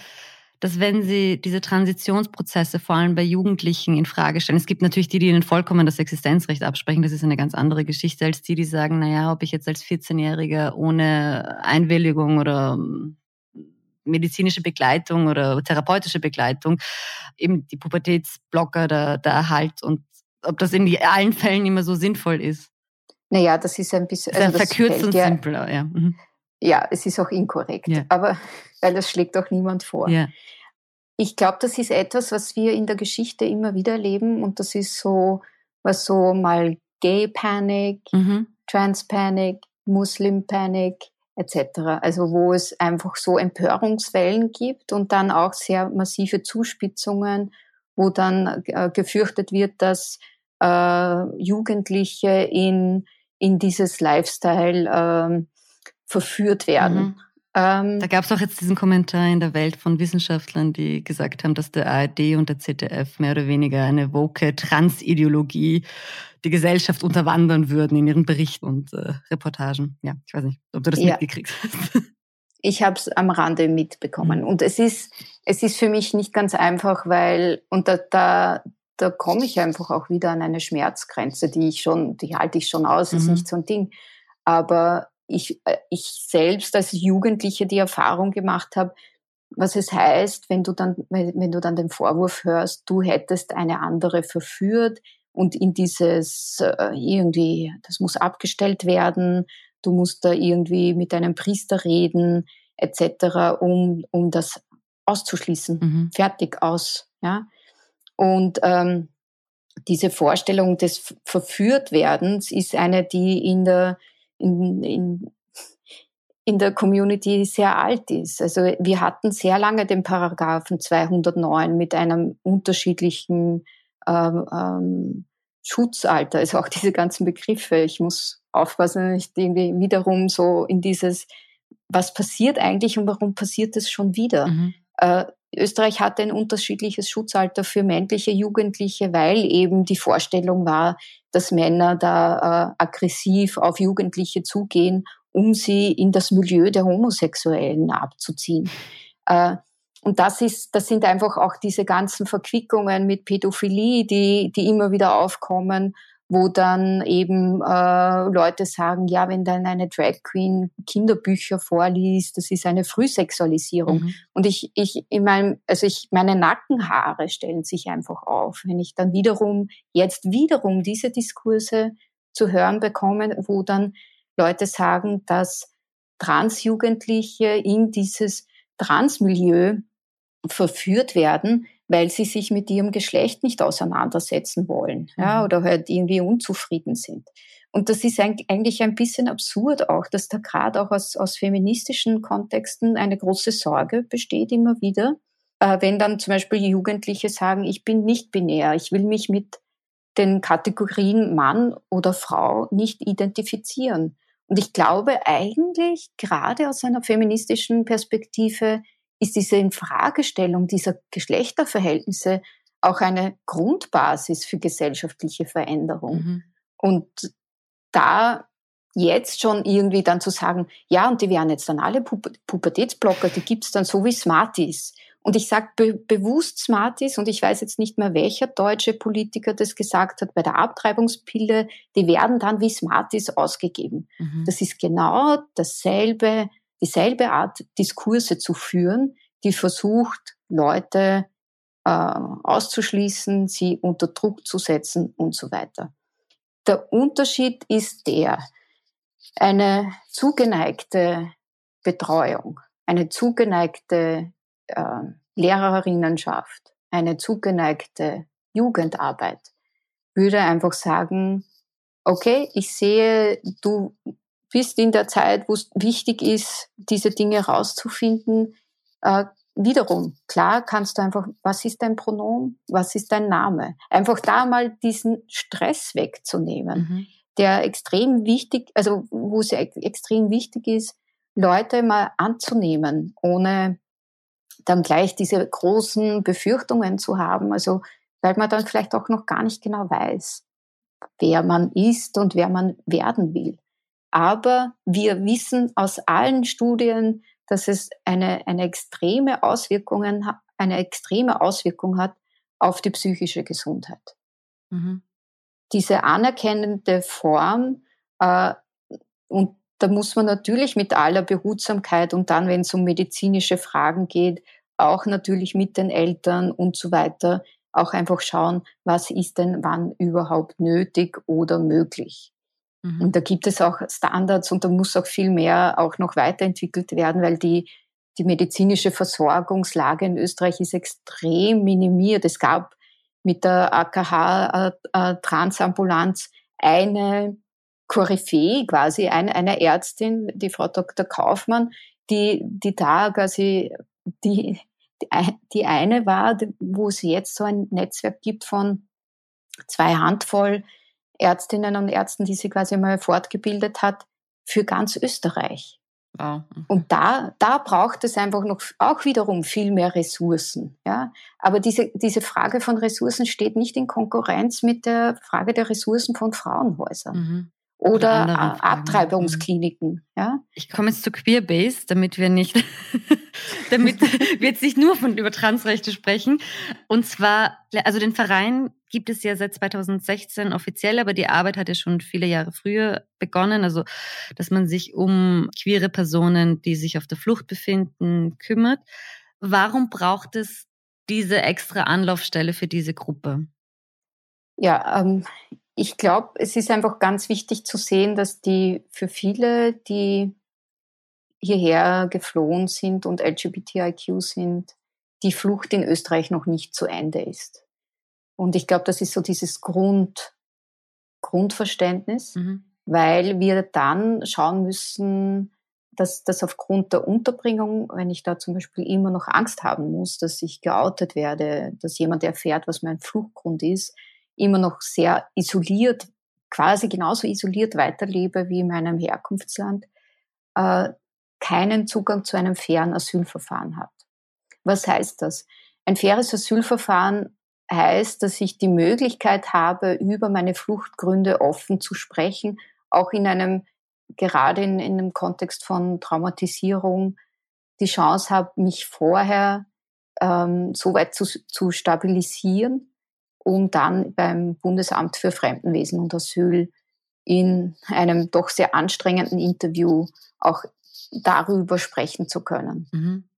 dass wenn sie diese Transitionsprozesse vor allem bei Jugendlichen in Frage stellen, es gibt natürlich die, die ihnen vollkommen das Existenzrecht absprechen, das ist eine ganz andere Geschichte als die, die sagen, naja, ob ich jetzt als 14-Jähriger ohne Einwilligung oder ähm, medizinische Begleitung oder therapeutische Begleitung, eben die Pubertätsblocker, der, der Erhalt und ob das in allen Fällen immer so sinnvoll ist.
Naja, das ist ein bisschen.
Also verkürzt und ja, simpler, ja. Mhm.
Ja, es ist auch inkorrekt, ja. aber weil das schlägt auch niemand vor. Ja. Ich glaube, das ist etwas, was wir in der Geschichte immer wieder erleben und das ist so, was so mal Gay Panic, mhm. Trans Panic, Muslim Panic etc. Also wo es einfach so Empörungswellen gibt und dann auch sehr massive Zuspitzungen, wo dann äh, gefürchtet wird, dass äh, Jugendliche in in dieses Lifestyle ähm, verführt werden. Mhm.
Ähm, da gab es auch jetzt diesen Kommentar in der Welt von Wissenschaftlern, die gesagt haben, dass der ARD und der ZDF mehr oder weniger eine woke Transideologie die Gesellschaft unterwandern würden in ihren Berichten und äh, Reportagen. Ja, ich weiß nicht, ob du das ja. mitgekriegt hast.
Ich habe es am Rande mitbekommen. Mhm. Und es ist, es ist für mich nicht ganz einfach, weil, und da, da, da komme ich einfach auch wieder an eine Schmerzgrenze, die ich schon, die halte ich schon aus, mhm. ist nicht so ein Ding. Aber ich, äh, ich selbst als Jugendliche die Erfahrung gemacht habe, was es heißt, wenn du dann, wenn du dann den Vorwurf hörst, du hättest eine andere verführt und in dieses äh, irgendwie, das muss abgestellt werden, du musst da irgendwie mit einem Priester reden, etc., um, um das auszuschließen. Mhm. Fertig aus. Ja? Und ähm, diese Vorstellung des Verführtwerdens ist eine, die in der in, in, in der Community sehr alt ist. Also wir hatten sehr lange den Paragraphen 209 mit einem unterschiedlichen ähm, ähm, Schutzalter, also auch diese ganzen Begriffe. Ich muss aufpassen, nicht irgendwie wiederum so in dieses, was passiert eigentlich und warum passiert es schon wieder? Mhm. Äh, Österreich hatte ein unterschiedliches Schutzalter für männliche Jugendliche, weil eben die Vorstellung war, dass Männer da äh, aggressiv auf Jugendliche zugehen, um sie in das Milieu der Homosexuellen abzuziehen. Äh, und das ist, das sind einfach auch diese ganzen Verquickungen mit Pädophilie, die, die immer wieder aufkommen wo dann eben äh, Leute sagen, ja, wenn dann eine Drag Queen Kinderbücher vorliest, das ist eine Frühsexualisierung. Mhm. Und ich, ich, in meinem, also ich, meine Nackenhaare stellen sich einfach auf, wenn ich dann wiederum, jetzt wiederum diese Diskurse zu hören bekomme, wo dann Leute sagen, dass Transjugendliche in dieses Transmilieu verführt werden, weil sie sich mit ihrem Geschlecht nicht auseinandersetzen wollen ja, mhm. oder halt irgendwie unzufrieden sind. Und das ist eigentlich ein bisschen absurd auch, dass da gerade auch aus, aus feministischen Kontexten eine große Sorge besteht immer wieder, äh, wenn dann zum Beispiel Jugendliche sagen, ich bin nicht binär, ich will mich mit den Kategorien Mann oder Frau nicht identifizieren. Und ich glaube eigentlich gerade aus einer feministischen Perspektive ist diese Infragestellung dieser Geschlechterverhältnisse auch eine Grundbasis für gesellschaftliche Veränderung. Mhm. Und da jetzt schon irgendwie dann zu sagen, ja, und die werden jetzt dann alle Pu Pubertätsblocker, die gibt's dann so wie Smarties. Und ich sage be bewusst Smarties, und ich weiß jetzt nicht mehr, welcher deutsche Politiker das gesagt hat, bei der Abtreibungspille, die werden dann wie Smarties ausgegeben. Mhm. Das ist genau dasselbe dieselbe Art Diskurse zu führen, die versucht, Leute äh, auszuschließen, sie unter Druck zu setzen und so weiter. Der Unterschied ist der, eine zugeneigte Betreuung, eine zugeneigte äh, Lehrerinnenschaft, eine zugeneigte Jugendarbeit würde einfach sagen, okay, ich sehe, du bist in der Zeit, wo es wichtig ist, diese Dinge rauszufinden, äh, wiederum, klar kannst du einfach, was ist dein Pronomen, was ist dein Name? Einfach da mal diesen Stress wegzunehmen, mhm. der extrem wichtig, also wo es extrem wichtig ist, Leute mal anzunehmen, ohne dann gleich diese großen Befürchtungen zu haben, also weil man dann vielleicht auch noch gar nicht genau weiß, wer man ist und wer man werden will. Aber wir wissen aus allen Studien, dass es eine, eine extreme Auswirkungen, eine extreme Auswirkung hat auf die psychische Gesundheit. Mhm. Diese anerkennende Form, äh, und da muss man natürlich mit aller Behutsamkeit und dann, wenn es um medizinische Fragen geht, auch natürlich mit den Eltern und so weiter, auch einfach schauen, was ist denn wann überhaupt nötig oder möglich. Mhm. Und da gibt es auch Standards und da muss auch viel mehr auch noch weiterentwickelt werden, weil die, die medizinische Versorgungslage in Österreich ist extrem minimiert. Es gab mit der AKH äh, äh, eine Koryphäe quasi, eine, eine Ärztin, die Frau Dr. Kaufmann, die, die da quasi die, die eine war, wo es jetzt so ein Netzwerk gibt von zwei Handvoll Ärztinnen und Ärzten, die sie quasi mal fortgebildet hat, für ganz Österreich. Wow. Und da, da braucht es einfach noch auch wiederum viel mehr Ressourcen. Ja? Aber diese, diese Frage von Ressourcen steht nicht in Konkurrenz mit der Frage der Ressourcen von Frauenhäusern. Mhm oder, oder Abtreibungskliniken. Ja?
Ich komme jetzt zu Queerbase, damit wir nicht, damit wir jetzt nicht nur von über Transrechte sprechen. Und zwar, also den Verein gibt es ja seit 2016 offiziell, aber die Arbeit hat ja schon viele Jahre früher begonnen. Also, dass man sich um queere Personen, die sich auf der Flucht befinden, kümmert. Warum braucht es diese extra Anlaufstelle für diese Gruppe?
Ja, ähm, ich glaube, es ist einfach ganz wichtig zu sehen, dass die für viele, die hierher geflohen sind und LGBTIQ sind, die Flucht in Österreich noch nicht zu Ende ist. Und ich glaube, das ist so dieses Grund, Grundverständnis, mhm. weil wir dann schauen müssen, dass das aufgrund der Unterbringung, wenn ich da zum Beispiel immer noch Angst haben muss, dass ich geoutet werde, dass jemand erfährt, was mein Fluchtgrund ist, immer noch sehr isoliert, quasi genauso isoliert weiterlebe wie in meinem Herkunftsland, äh, keinen Zugang zu einem fairen Asylverfahren hat. Was heißt das? Ein faires Asylverfahren heißt, dass ich die Möglichkeit habe, über meine Fluchtgründe offen zu sprechen, auch in einem, gerade in, in einem Kontext von Traumatisierung, die Chance habe, mich vorher ähm, so weit zu, zu stabilisieren, um dann beim Bundesamt für Fremdenwesen und Asyl in einem doch sehr anstrengenden Interview auch darüber sprechen zu können. Mhm.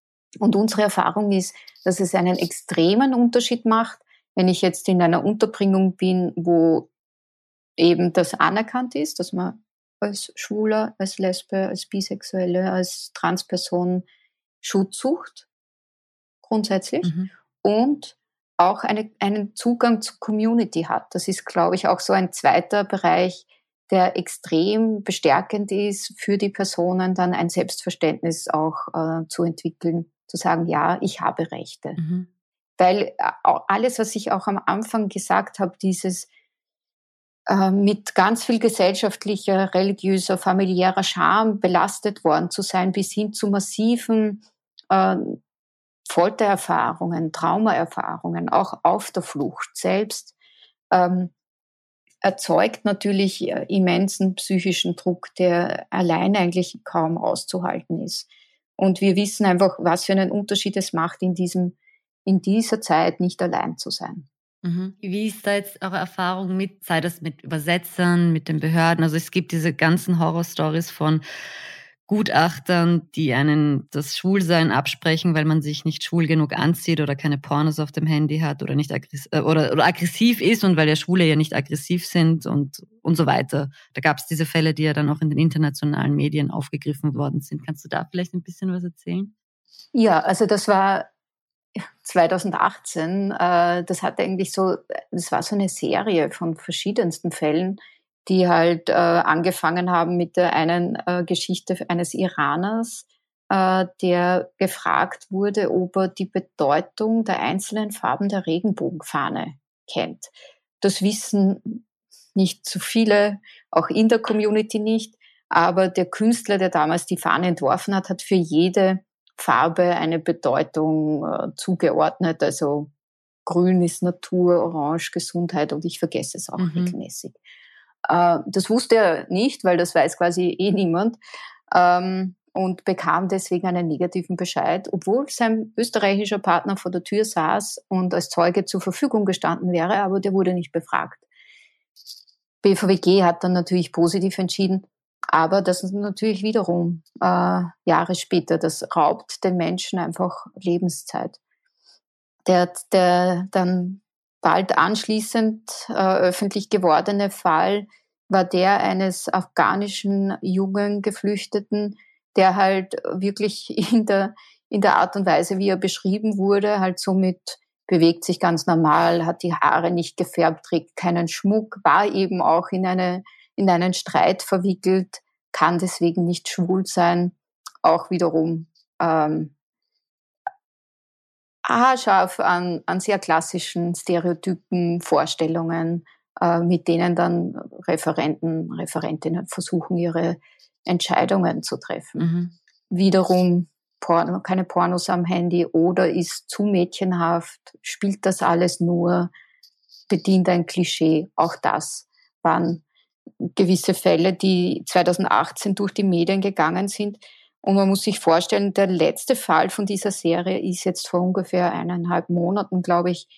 Und unsere Erfahrung ist, dass es einen extremen Unterschied macht, wenn ich jetzt in einer Unterbringung bin, wo eben das anerkannt ist, dass man als Schwuler, als Lesbe, als Bisexuelle, als Transperson Schutz sucht, grundsätzlich, mhm. und auch eine, einen Zugang zur Community hat. Das ist, glaube ich, auch so ein zweiter Bereich, der extrem bestärkend ist für die Personen, dann ein Selbstverständnis auch äh, zu entwickeln, zu sagen, ja, ich habe Rechte. Mhm. Weil äh, alles, was ich auch am Anfang gesagt habe, dieses äh, mit ganz viel gesellschaftlicher, religiöser, familiärer Scham belastet worden zu sein, bis hin zu massiven äh, Foltererfahrungen, Traumaerfahrungen, auch auf der Flucht selbst, ähm, erzeugt natürlich äh, immensen psychischen Druck, der allein eigentlich kaum auszuhalten ist. Und wir wissen einfach, was für einen Unterschied es macht, in diesem, in dieser Zeit nicht allein zu sein.
Mhm. Wie ist da jetzt eure Erfahrung mit, sei das mit Übersetzern, mit den Behörden? Also es gibt diese ganzen Horrorstories von Gutachtern, die einen das Schwulsein absprechen, weil man sich nicht schwul genug anzieht oder keine Pornos auf dem Handy hat oder nicht aggressiv, äh, oder, oder aggressiv ist und weil ja Schwule ja nicht aggressiv sind und, und so weiter. Da gab es diese Fälle, die ja dann auch in den internationalen Medien aufgegriffen worden sind. Kannst du da vielleicht ein bisschen was erzählen?
Ja, also das war 2018. Äh, das hatte eigentlich so, das war so eine Serie von verschiedensten Fällen die halt äh, angefangen haben mit der einen äh, Geschichte eines Iraners, äh, der gefragt wurde, ob er die Bedeutung der einzelnen Farben der Regenbogenfahne kennt. Das wissen nicht zu viele, auch in der Community nicht, aber der Künstler, der damals die Fahne entworfen hat, hat für jede Farbe eine Bedeutung äh, zugeordnet. Also grün ist Natur, orange Gesundheit und ich vergesse es auch mhm. regelmäßig. Äh, das wusste er nicht, weil das weiß quasi eh niemand. Ähm, und bekam deswegen einen negativen Bescheid, obwohl sein österreichischer Partner vor der Tür saß und als Zeuge zur Verfügung gestanden wäre, aber der wurde nicht befragt. BVWG hat dann natürlich positiv entschieden, aber das ist natürlich wiederum äh, Jahre später, das raubt den Menschen einfach Lebenszeit. Der, der dann bald anschließend äh, öffentlich gewordene Fall war der eines afghanischen jungen Geflüchteten, der halt wirklich in der, in der Art und Weise, wie er beschrieben wurde, halt somit bewegt sich ganz normal, hat die Haare nicht gefärbt, trägt keinen Schmuck, war eben auch in, eine, in einen Streit verwickelt, kann deswegen nicht schwul sein, auch wiederum ähm, haarscharf an, an sehr klassischen Stereotypen, Vorstellungen, äh, mit denen dann Referenten, Referentinnen versuchen, ihre Entscheidungen zu treffen. Mhm. Wiederum Porno, keine Pornos am Handy oder ist zu mädchenhaft, spielt das alles nur, bedient ein Klischee. Auch das waren gewisse Fälle, die 2018 durch die Medien gegangen sind, und man muss sich vorstellen, der letzte Fall von dieser Serie ist jetzt vor ungefähr eineinhalb Monaten, glaube ich,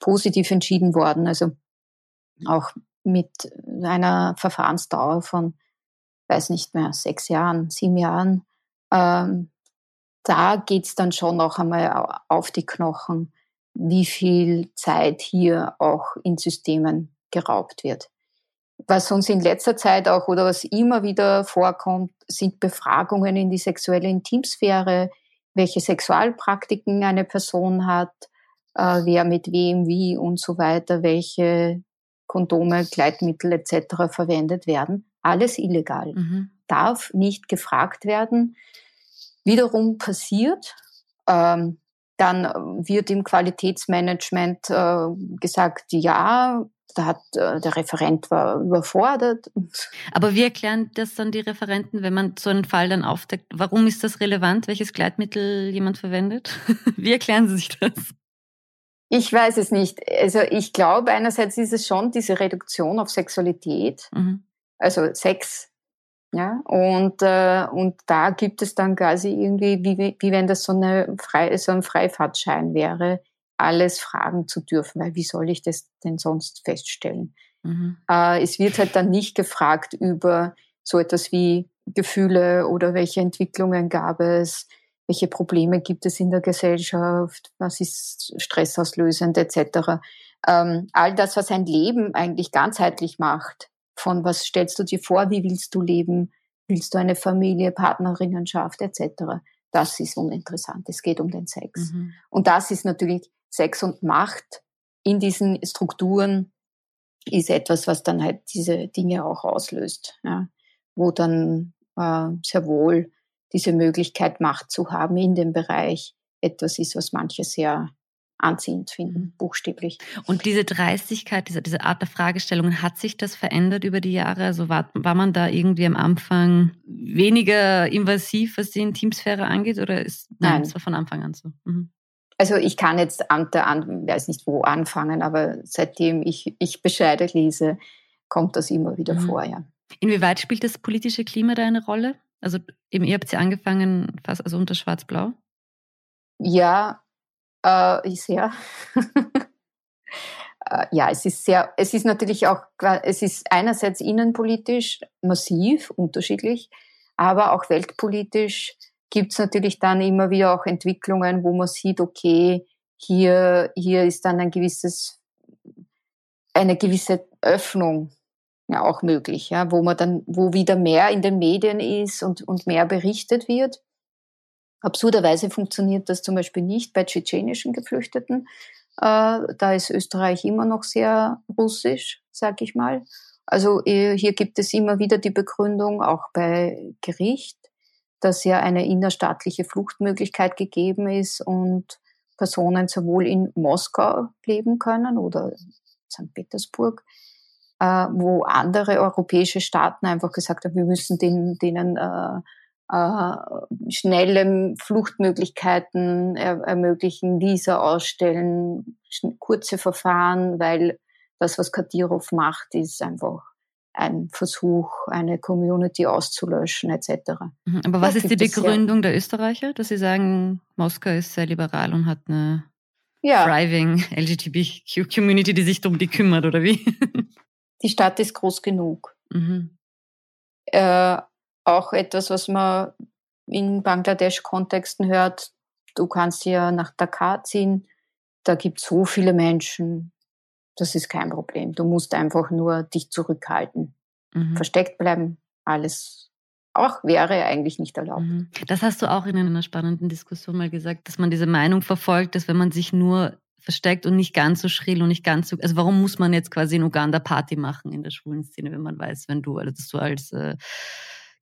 positiv entschieden worden. Also auch mit einer Verfahrensdauer von, weiß nicht mehr, sechs Jahren, sieben Jahren. Ähm, da geht's dann schon noch einmal auf die Knochen, wie viel Zeit hier auch in Systemen geraubt wird. Was uns in letzter Zeit auch oder was immer wieder vorkommt, sind Befragungen in die sexuelle Intimsphäre, welche Sexualpraktiken eine Person hat, äh, wer mit wem, wie und so weiter, welche Kondome, Gleitmittel etc. verwendet werden. Alles illegal. Mhm. Darf nicht gefragt werden. Wiederum passiert, ähm, dann wird im Qualitätsmanagement äh, gesagt, ja, da hat äh, der Referent war überfordert.
Aber wie erklären das dann die Referenten, wenn man so einen Fall dann aufdeckt? Warum ist das relevant, welches Gleitmittel jemand verwendet? wie erklären Sie sich das?
Ich weiß es nicht. Also ich glaube, einerseits ist es schon diese Reduktion auf Sexualität, mhm. also Sex. Ja, und, äh, und da gibt es dann quasi irgendwie, wie, wie wenn das so, eine Frei, so ein Freifahrtschein wäre, alles fragen zu dürfen, weil wie soll ich das denn sonst feststellen? Mhm. Äh, es wird halt dann nicht gefragt über so etwas wie Gefühle oder welche Entwicklungen gab es, welche Probleme gibt es in der Gesellschaft, was ist stressauslösend etc. Ähm, all das, was ein Leben eigentlich ganzheitlich macht, von was stellst du dir vor, wie willst du leben, willst du eine Familie, Partnerinnenschaft etc. Das ist uninteressant. Es geht um den Sex. Mhm. Und das ist natürlich Sex und Macht in diesen Strukturen ist etwas, was dann halt diese Dinge auch auslöst, ja, wo dann äh, sehr wohl diese Möglichkeit, Macht zu haben in dem Bereich, etwas ist, was manche sehr anziehend finden, buchstäblich.
Und diese Dreistigkeit, diese, diese Art der Fragestellungen, hat sich das verändert über die Jahre? Also war, war man da irgendwie am Anfang weniger invasiv, was die Intimsphäre angeht, oder ist nein, nein. das war von Anfang an so? Mhm.
Also ich kann jetzt an der an, weiß nicht wo anfangen, aber seitdem ich, ich Bescheide lese, kommt das immer wieder mhm. vor, ja.
Inwieweit spielt das politische Klima da eine Rolle? Also eben, ihr habt ja angefangen, fast also unter Schwarz-Blau?
Ja, äh, sehr. äh, ja, es ist sehr, es ist natürlich auch, es ist einerseits innenpolitisch massiv unterschiedlich, aber auch weltpolitisch gibt es natürlich dann immer wieder auch Entwicklungen, wo man sieht, okay, hier, hier ist dann ein gewisses, eine gewisse Öffnung ja auch möglich, ja, wo man dann, wo wieder mehr in den Medien ist und, und mehr berichtet wird. Absurderweise funktioniert das zum Beispiel nicht bei tschetschenischen Geflüchteten. Äh, da ist Österreich immer noch sehr russisch, sag ich mal. Also äh, hier gibt es immer wieder die Begründung, auch bei Gericht, dass ja eine innerstaatliche Fluchtmöglichkeit gegeben ist und Personen sowohl in Moskau leben können oder St. Petersburg äh, wo andere europäische Staaten einfach gesagt haben, wir müssen den, denen äh, äh, schnelle Fluchtmöglichkeiten er, ermöglichen, Visa ausstellen, kurze Verfahren, weil das, was Kadyrov macht, ist einfach ein Versuch, eine Community auszulöschen etc.
Mhm, aber was ist die Begründung ja, der Österreicher, dass sie sagen, Moskau ist sehr liberal und hat eine ja. thriving LGBTQ-Community, die sich um die kümmert, oder wie?
die Stadt ist groß genug. Mhm. Äh, auch etwas, was man in Bangladesch-Kontexten hört, du kannst ja nach Dakar ziehen, da gibt es so viele Menschen, das ist kein Problem. Du musst einfach nur dich zurückhalten, mhm. versteckt bleiben, alles auch wäre eigentlich nicht erlaubt. Mhm.
Das hast du auch in einer spannenden Diskussion mal gesagt, dass man diese Meinung verfolgt, dass wenn man sich nur versteckt und nicht ganz so schrill und nicht ganz so. Also warum muss man jetzt quasi in Uganda Party machen in der schwulen Szene, wenn man weiß, wenn du, also dass du als äh,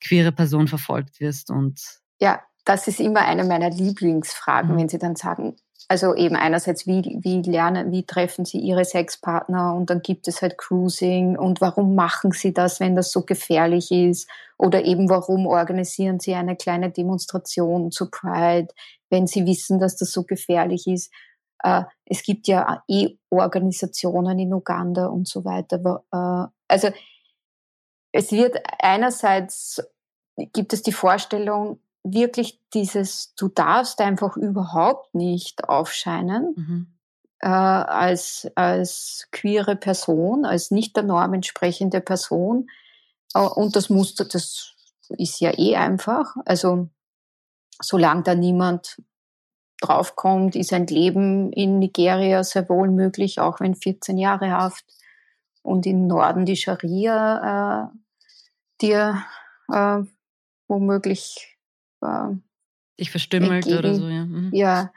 queere Person verfolgt wirst und
ja, das ist immer eine meiner Lieblingsfragen, mhm. wenn sie dann sagen, also eben einerseits, wie, wie lernen, wie treffen sie ihre Sexpartner und dann gibt es halt Cruising und warum machen sie das, wenn das so gefährlich ist oder eben warum organisieren sie eine kleine Demonstration zu Pride, wenn sie wissen, dass das so gefährlich ist. Äh, es gibt ja E-Organisationen in Uganda und so weiter. Äh, also es wird einerseits gibt es die Vorstellung, wirklich dieses, du darfst einfach überhaupt nicht aufscheinen mhm. äh, als, als queere Person, als nicht der Norm entsprechende Person. Äh, und das Muster, das ist ja eh einfach. Also solange da niemand draufkommt, ist ein Leben in Nigeria sehr wohl möglich, auch wenn 14 Jahre Haft und im Norden die Scharia äh, dir äh, womöglich
äh, dich verstümmelt entgegen. oder so. Ja,
mhm. ja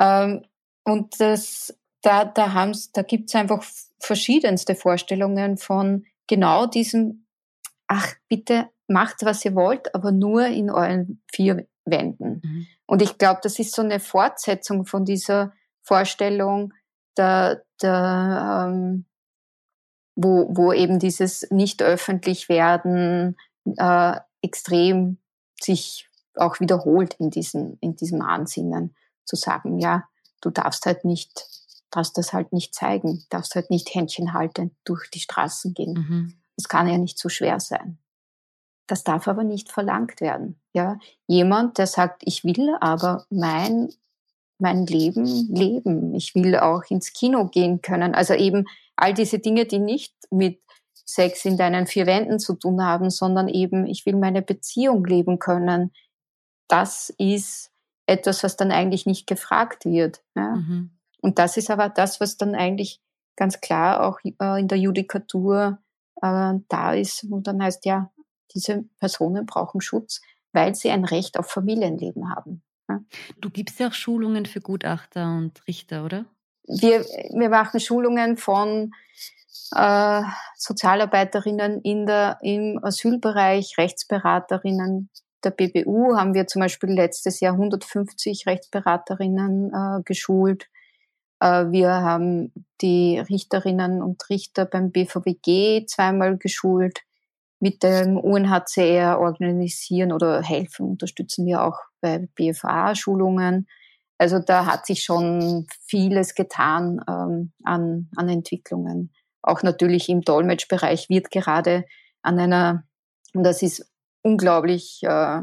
ähm, und das, da, da, haben's, da gibt's einfach verschiedenste Vorstellungen von genau diesem, ach bitte macht, was ihr wollt, aber nur in euren vier Wänden. Mhm. Und ich glaube, das ist so eine Fortsetzung von dieser Vorstellung der, der, ähm, wo, wo eben dieses nicht öffentlich werden äh, extrem sich auch wiederholt in, diesen, in diesem Ansinnen, zu sagen, ja, du darfst halt nicht, darfst das halt nicht zeigen, darfst halt nicht Händchen halten durch die Straßen gehen. Mhm. Das kann ja nicht so schwer sein. Das darf aber nicht verlangt werden. Ja, jemand, der sagt, ich will aber mein mein Leben leben. Ich will auch ins Kino gehen können. Also eben all diese Dinge, die nicht mit Sex in deinen vier Wänden zu tun haben, sondern eben, ich will meine Beziehung leben können. Das ist etwas, was dann eigentlich nicht gefragt wird. Ja? Mhm. Und das ist aber das, was dann eigentlich ganz klar auch äh, in der Judikatur äh, da ist, wo dann heißt, ja, diese Personen brauchen Schutz, weil sie ein Recht auf Familienleben haben.
Du gibst ja auch Schulungen für Gutachter und Richter, oder?
Wir, wir machen Schulungen von äh, Sozialarbeiterinnen in der, im Asylbereich, Rechtsberaterinnen der BBU haben wir zum Beispiel letztes Jahr 150 Rechtsberaterinnen äh, geschult. Äh, wir haben die Richterinnen und Richter beim BVWG zweimal geschult. Mit dem UNHCR organisieren oder helfen, unterstützen wir auch bei BFA-Schulungen. Also da hat sich schon vieles getan ähm, an, an Entwicklungen. Auch natürlich im Dolmetschbereich wird gerade an einer, und das ist unglaublich, äh,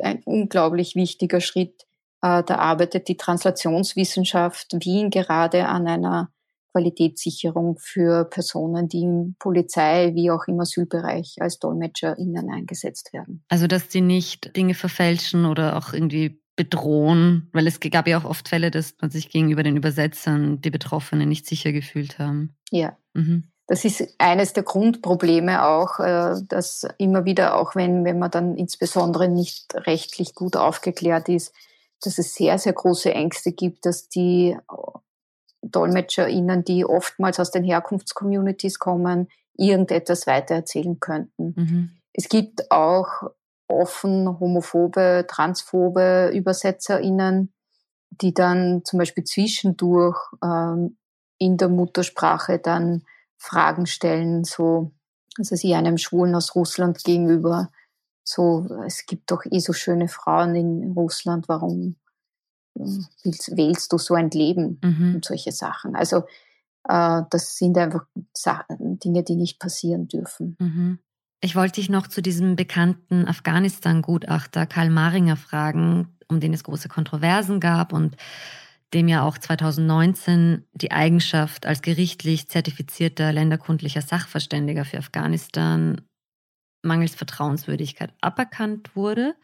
ein unglaublich wichtiger Schritt, äh, da arbeitet die Translationswissenschaft Wien gerade an einer Qualitätssicherung für Personen, die im Polizei wie auch im Asylbereich als DolmetscherInnen eingesetzt werden.
Also, dass sie nicht Dinge verfälschen oder auch irgendwie bedrohen, weil es gab ja auch oft Fälle, dass man sich gegenüber den Übersetzern, die Betroffenen, nicht sicher gefühlt haben.
Ja. Mhm. Das ist eines der Grundprobleme auch, äh, dass immer wieder, auch wenn, wenn man dann insbesondere nicht rechtlich gut aufgeklärt ist, dass es sehr, sehr große Ängste gibt, dass die DolmetscherInnen, die oftmals aus den Herkunftscommunities kommen, irgendetwas weitererzählen könnten. Mhm. Es gibt auch offen homophobe, transphobe ÜbersetzerInnen, die dann zum Beispiel zwischendurch ähm, in der Muttersprache dann Fragen stellen, so, also sie einem Schwulen aus Russland gegenüber, so, es gibt doch eh so schöne Frauen in Russland, warum willst, wählst du so ein Leben mhm. und solche Sachen. Also äh, das sind einfach Sachen, Dinge, die nicht passieren dürfen.
Mhm. Ich wollte dich noch zu diesem bekannten Afghanistan-Gutachter Karl Maringer fragen, um den es große Kontroversen gab und dem ja auch 2019 die Eigenschaft als gerichtlich zertifizierter länderkundlicher Sachverständiger für Afghanistan mangels Vertrauenswürdigkeit aberkannt wurde.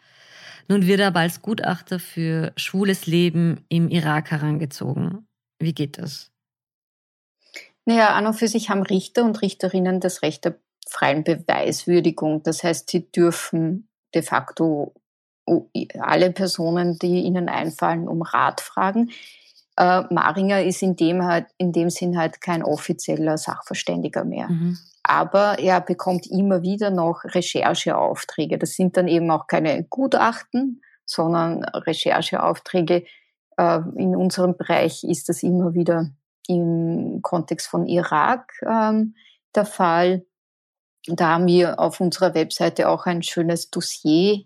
Nun wird er aber als Gutachter für schwules Leben im Irak herangezogen. Wie geht das?
Naja, an und für sich haben Richter und Richterinnen das Recht der freien Beweiswürdigung. Das heißt, sie dürfen de facto alle Personen, die ihnen einfallen, um Rat fragen. Äh, Maringer ist in dem, halt, in dem Sinn halt kein offizieller Sachverständiger mehr. Mhm aber er bekommt immer wieder noch Rechercheaufträge. Das sind dann eben auch keine Gutachten, sondern Rechercheaufträge. Äh, in unserem Bereich ist das immer wieder im Kontext von Irak ähm, der Fall. Da haben wir auf unserer Webseite auch ein schönes Dossier.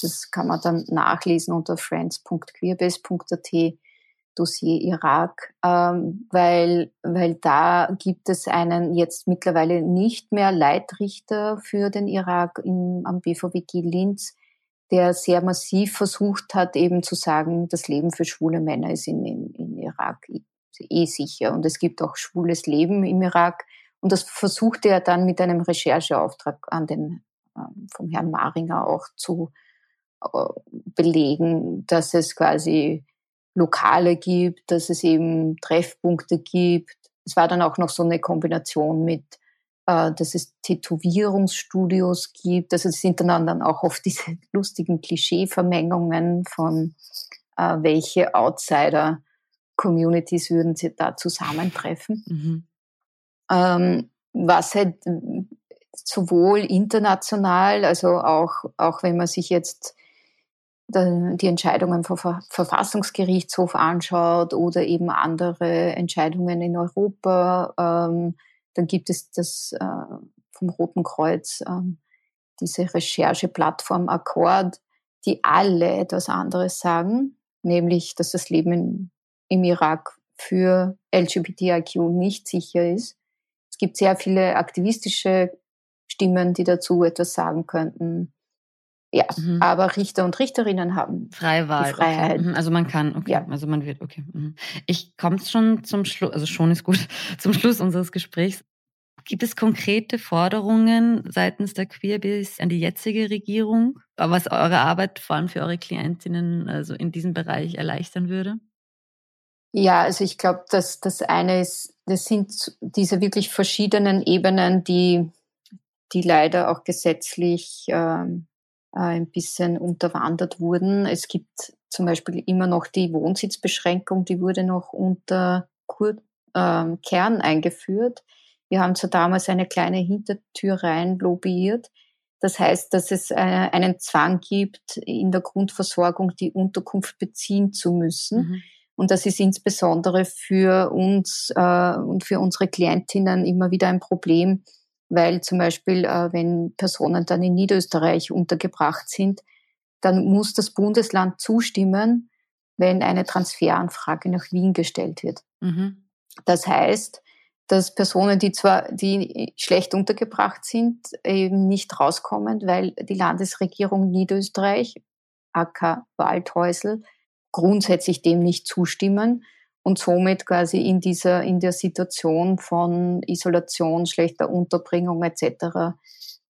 Das kann man dann nachlesen unter friends.queerbase.at Dossier Irak, ähm, weil, weil da gibt es einen jetzt mittlerweile nicht mehr Leitrichter für den Irak im, am BVWG Linz, der sehr massiv versucht hat, eben zu sagen, das Leben für schwule Männer ist in, in, in Irak eh sicher und es gibt auch schwules Leben im Irak. Und das versuchte er dann mit einem Rechercheauftrag an den, ähm, vom Herrn Maringer auch zu belegen, dass es quasi Lokale gibt, dass es eben Treffpunkte gibt. Es war dann auch noch so eine Kombination mit, äh, dass es Tätowierungsstudios gibt. Also es sind dann, dann auch oft diese lustigen Klischeevermengungen von äh, welche Outsider-Communities würden sie da zusammentreffen. Mhm. Ähm, was halt sowohl international, also auch, auch wenn man sich jetzt die Entscheidungen vom Verfassungsgerichtshof anschaut oder eben andere Entscheidungen in Europa, ähm, Dann gibt es das äh, vom Roten Kreuz, äh, diese Rechercheplattform Accord, die alle etwas anderes sagen, nämlich, dass das Leben in, im Irak für LGBTIQ nicht sicher ist. Es gibt sehr viele aktivistische Stimmen, die dazu etwas sagen könnten. Ja, mhm. aber Richter und Richterinnen haben
Freiwahl,
Freiheit.
Okay. Mhm. Also man kann, okay, ja. also man wird, okay. Mhm. Ich komme schon zum Schluss, also schon ist gut, zum Schluss unseres Gesprächs. Gibt es konkrete Forderungen seitens der Queerbiz an die jetzige Regierung, was eure Arbeit vor allem für eure Klientinnen also in diesem Bereich erleichtern würde?
Ja, also ich glaube, dass das eine ist, das sind diese wirklich verschiedenen Ebenen, die, die leider auch gesetzlich ähm, äh, ein bisschen unterwandert wurden. Es gibt zum Beispiel immer noch die Wohnsitzbeschränkung, die wurde noch unter Kur ähm, Kern eingeführt. Wir haben zwar damals eine kleine Hintertür rein lobbyiert. Das heißt, dass es äh, einen Zwang gibt, in der Grundversorgung die Unterkunft beziehen zu müssen. Mhm. Und das ist insbesondere für uns äh, und für unsere Klientinnen immer wieder ein Problem, weil zum Beispiel, äh, wenn Personen dann in Niederösterreich untergebracht sind, dann muss das Bundesland zustimmen, wenn eine Transferanfrage nach Wien gestellt wird. Mhm. Das heißt, dass Personen, die zwar die schlecht untergebracht sind, eben nicht rauskommen, weil die Landesregierung Niederösterreich, AK Waldhäusl, grundsätzlich dem nicht zustimmen und somit quasi in dieser, in der Situation von Isolation, schlechter Unterbringung etc.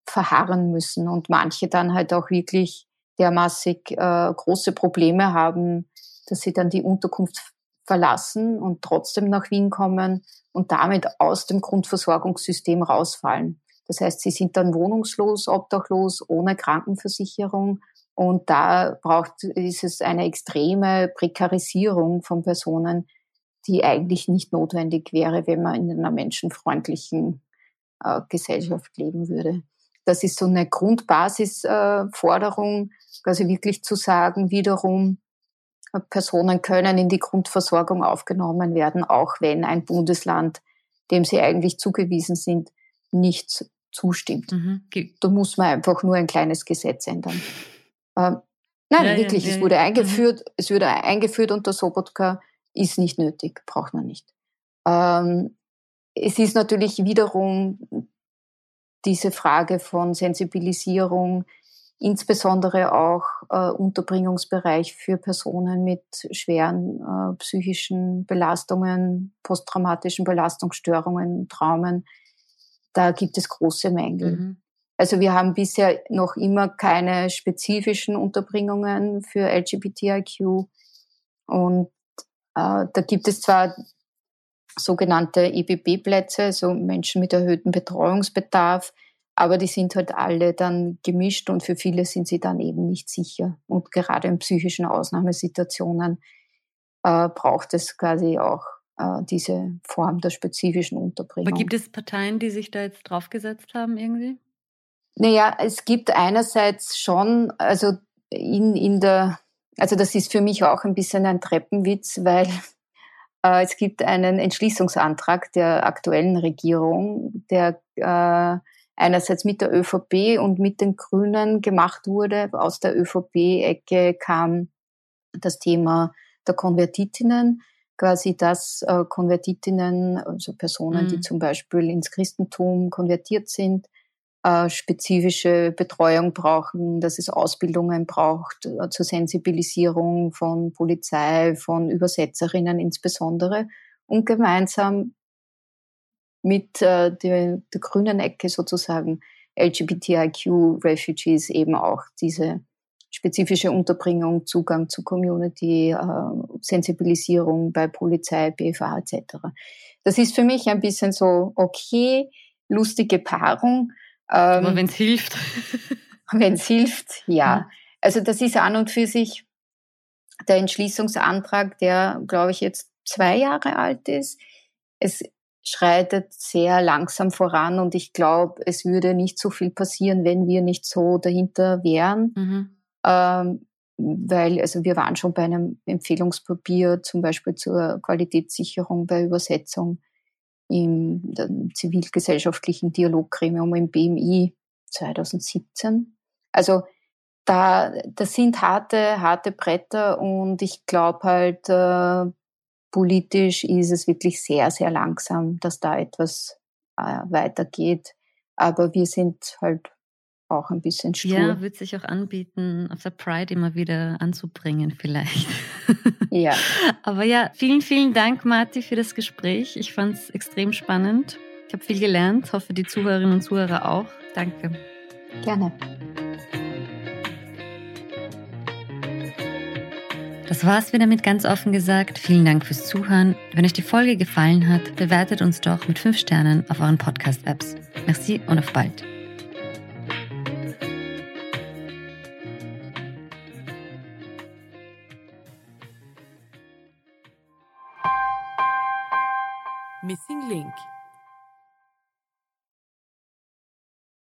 verharren müssen und manche dann halt auch wirklich dermaßig äh, große Probleme haben, dass sie dann die Unterkunft verlassen und trotzdem nach Wien kommen und damit aus dem Grundversorgungssystem rausfallen. Das heißt, sie sind dann wohnungslos, obdachlos, ohne Krankenversicherung. Und da braucht, ist es eine extreme Prekarisierung von Personen, die eigentlich nicht notwendig wäre, wenn man in einer menschenfreundlichen äh, Gesellschaft leben würde. Das ist so eine Grundbasisforderung, äh, quasi wirklich zu sagen, wiederum, Personen können in die Grundversorgung aufgenommen werden, auch wenn ein Bundesland, dem sie eigentlich zugewiesen sind, nicht zustimmt. Mhm. Da muss man einfach nur ein kleines Gesetz ändern. Ähm, nein, ja, wirklich, ja, ja, es wurde eingeführt, mhm. es wurde eingeführt unter Sobotka, ist nicht nötig, braucht man nicht. Ähm, es ist natürlich wiederum diese Frage von Sensibilisierung, insbesondere auch äh, Unterbringungsbereich für Personen mit schweren äh, psychischen Belastungen, posttraumatischen Belastungsstörungen, Traumen. Da gibt es große Mängel. Mhm. Also wir haben bisher noch immer keine spezifischen Unterbringungen für LGBTIQ und da gibt es zwar sogenannte EBB-Plätze, also Menschen mit erhöhtem Betreuungsbedarf, aber die sind halt alle dann gemischt und für viele sind sie dann eben nicht sicher. Und gerade in psychischen Ausnahmesituationen äh, braucht es quasi auch äh, diese Form der spezifischen Unterbringung.
Aber gibt es Parteien, die sich da jetzt draufgesetzt haben irgendwie?
Naja, es gibt einerseits schon, also in, in der, also das ist für mich auch ein bisschen ein Treppenwitz, weil äh, es gibt einen Entschließungsantrag der aktuellen Regierung, der äh, einerseits mit der ÖVP und mit den Grünen gemacht wurde. Aus der ÖVP-Ecke kam das Thema der Konvertitinnen, quasi dass äh, Konvertitinnen, also Personen, mhm. die zum Beispiel ins Christentum konvertiert sind, äh, spezifische Betreuung brauchen, dass es Ausbildungen braucht äh, zur Sensibilisierung von Polizei, von Übersetzerinnen insbesondere, und gemeinsam mit äh, der, der grünen Ecke sozusagen LGBTIQ-Refugees eben auch diese spezifische Unterbringung, Zugang zu Community, äh, Sensibilisierung bei Polizei, BFA etc. Das ist für mich ein bisschen so, okay, lustige Paarung.
Ähm, wenn es hilft.
wenn es hilft, ja. Also das ist an und für sich der Entschließungsantrag, der, glaube ich, jetzt zwei Jahre alt ist. Es schreitet sehr langsam voran und ich glaube, es würde nicht so viel passieren, wenn wir nicht so dahinter wären. Mhm. Ähm, weil, also wir waren schon bei einem Empfehlungspapier, zum Beispiel zur Qualitätssicherung bei Übersetzung. Im zivilgesellschaftlichen Dialoggremium im BMI 2017. Also da, das sind harte, harte Bretter und ich glaube halt, äh, politisch ist es wirklich sehr, sehr langsam, dass da etwas äh, weitergeht. Aber wir sind halt auch ein bisschen stur.
Ja, wird sich auch anbieten, auf der Pride immer wieder anzubringen vielleicht.
Ja.
Aber ja, vielen, vielen Dank, Marti, für das Gespräch. Ich fand es extrem spannend. Ich habe viel gelernt, hoffe die Zuhörerinnen und Zuhörer auch. Danke.
Gerne.
Das war's wieder mit ganz offen gesagt. Vielen Dank fürs Zuhören. Wenn euch die Folge gefallen hat, bewertet uns doch mit 5 Sternen auf euren Podcast-Apps. Merci und auf bald.
Link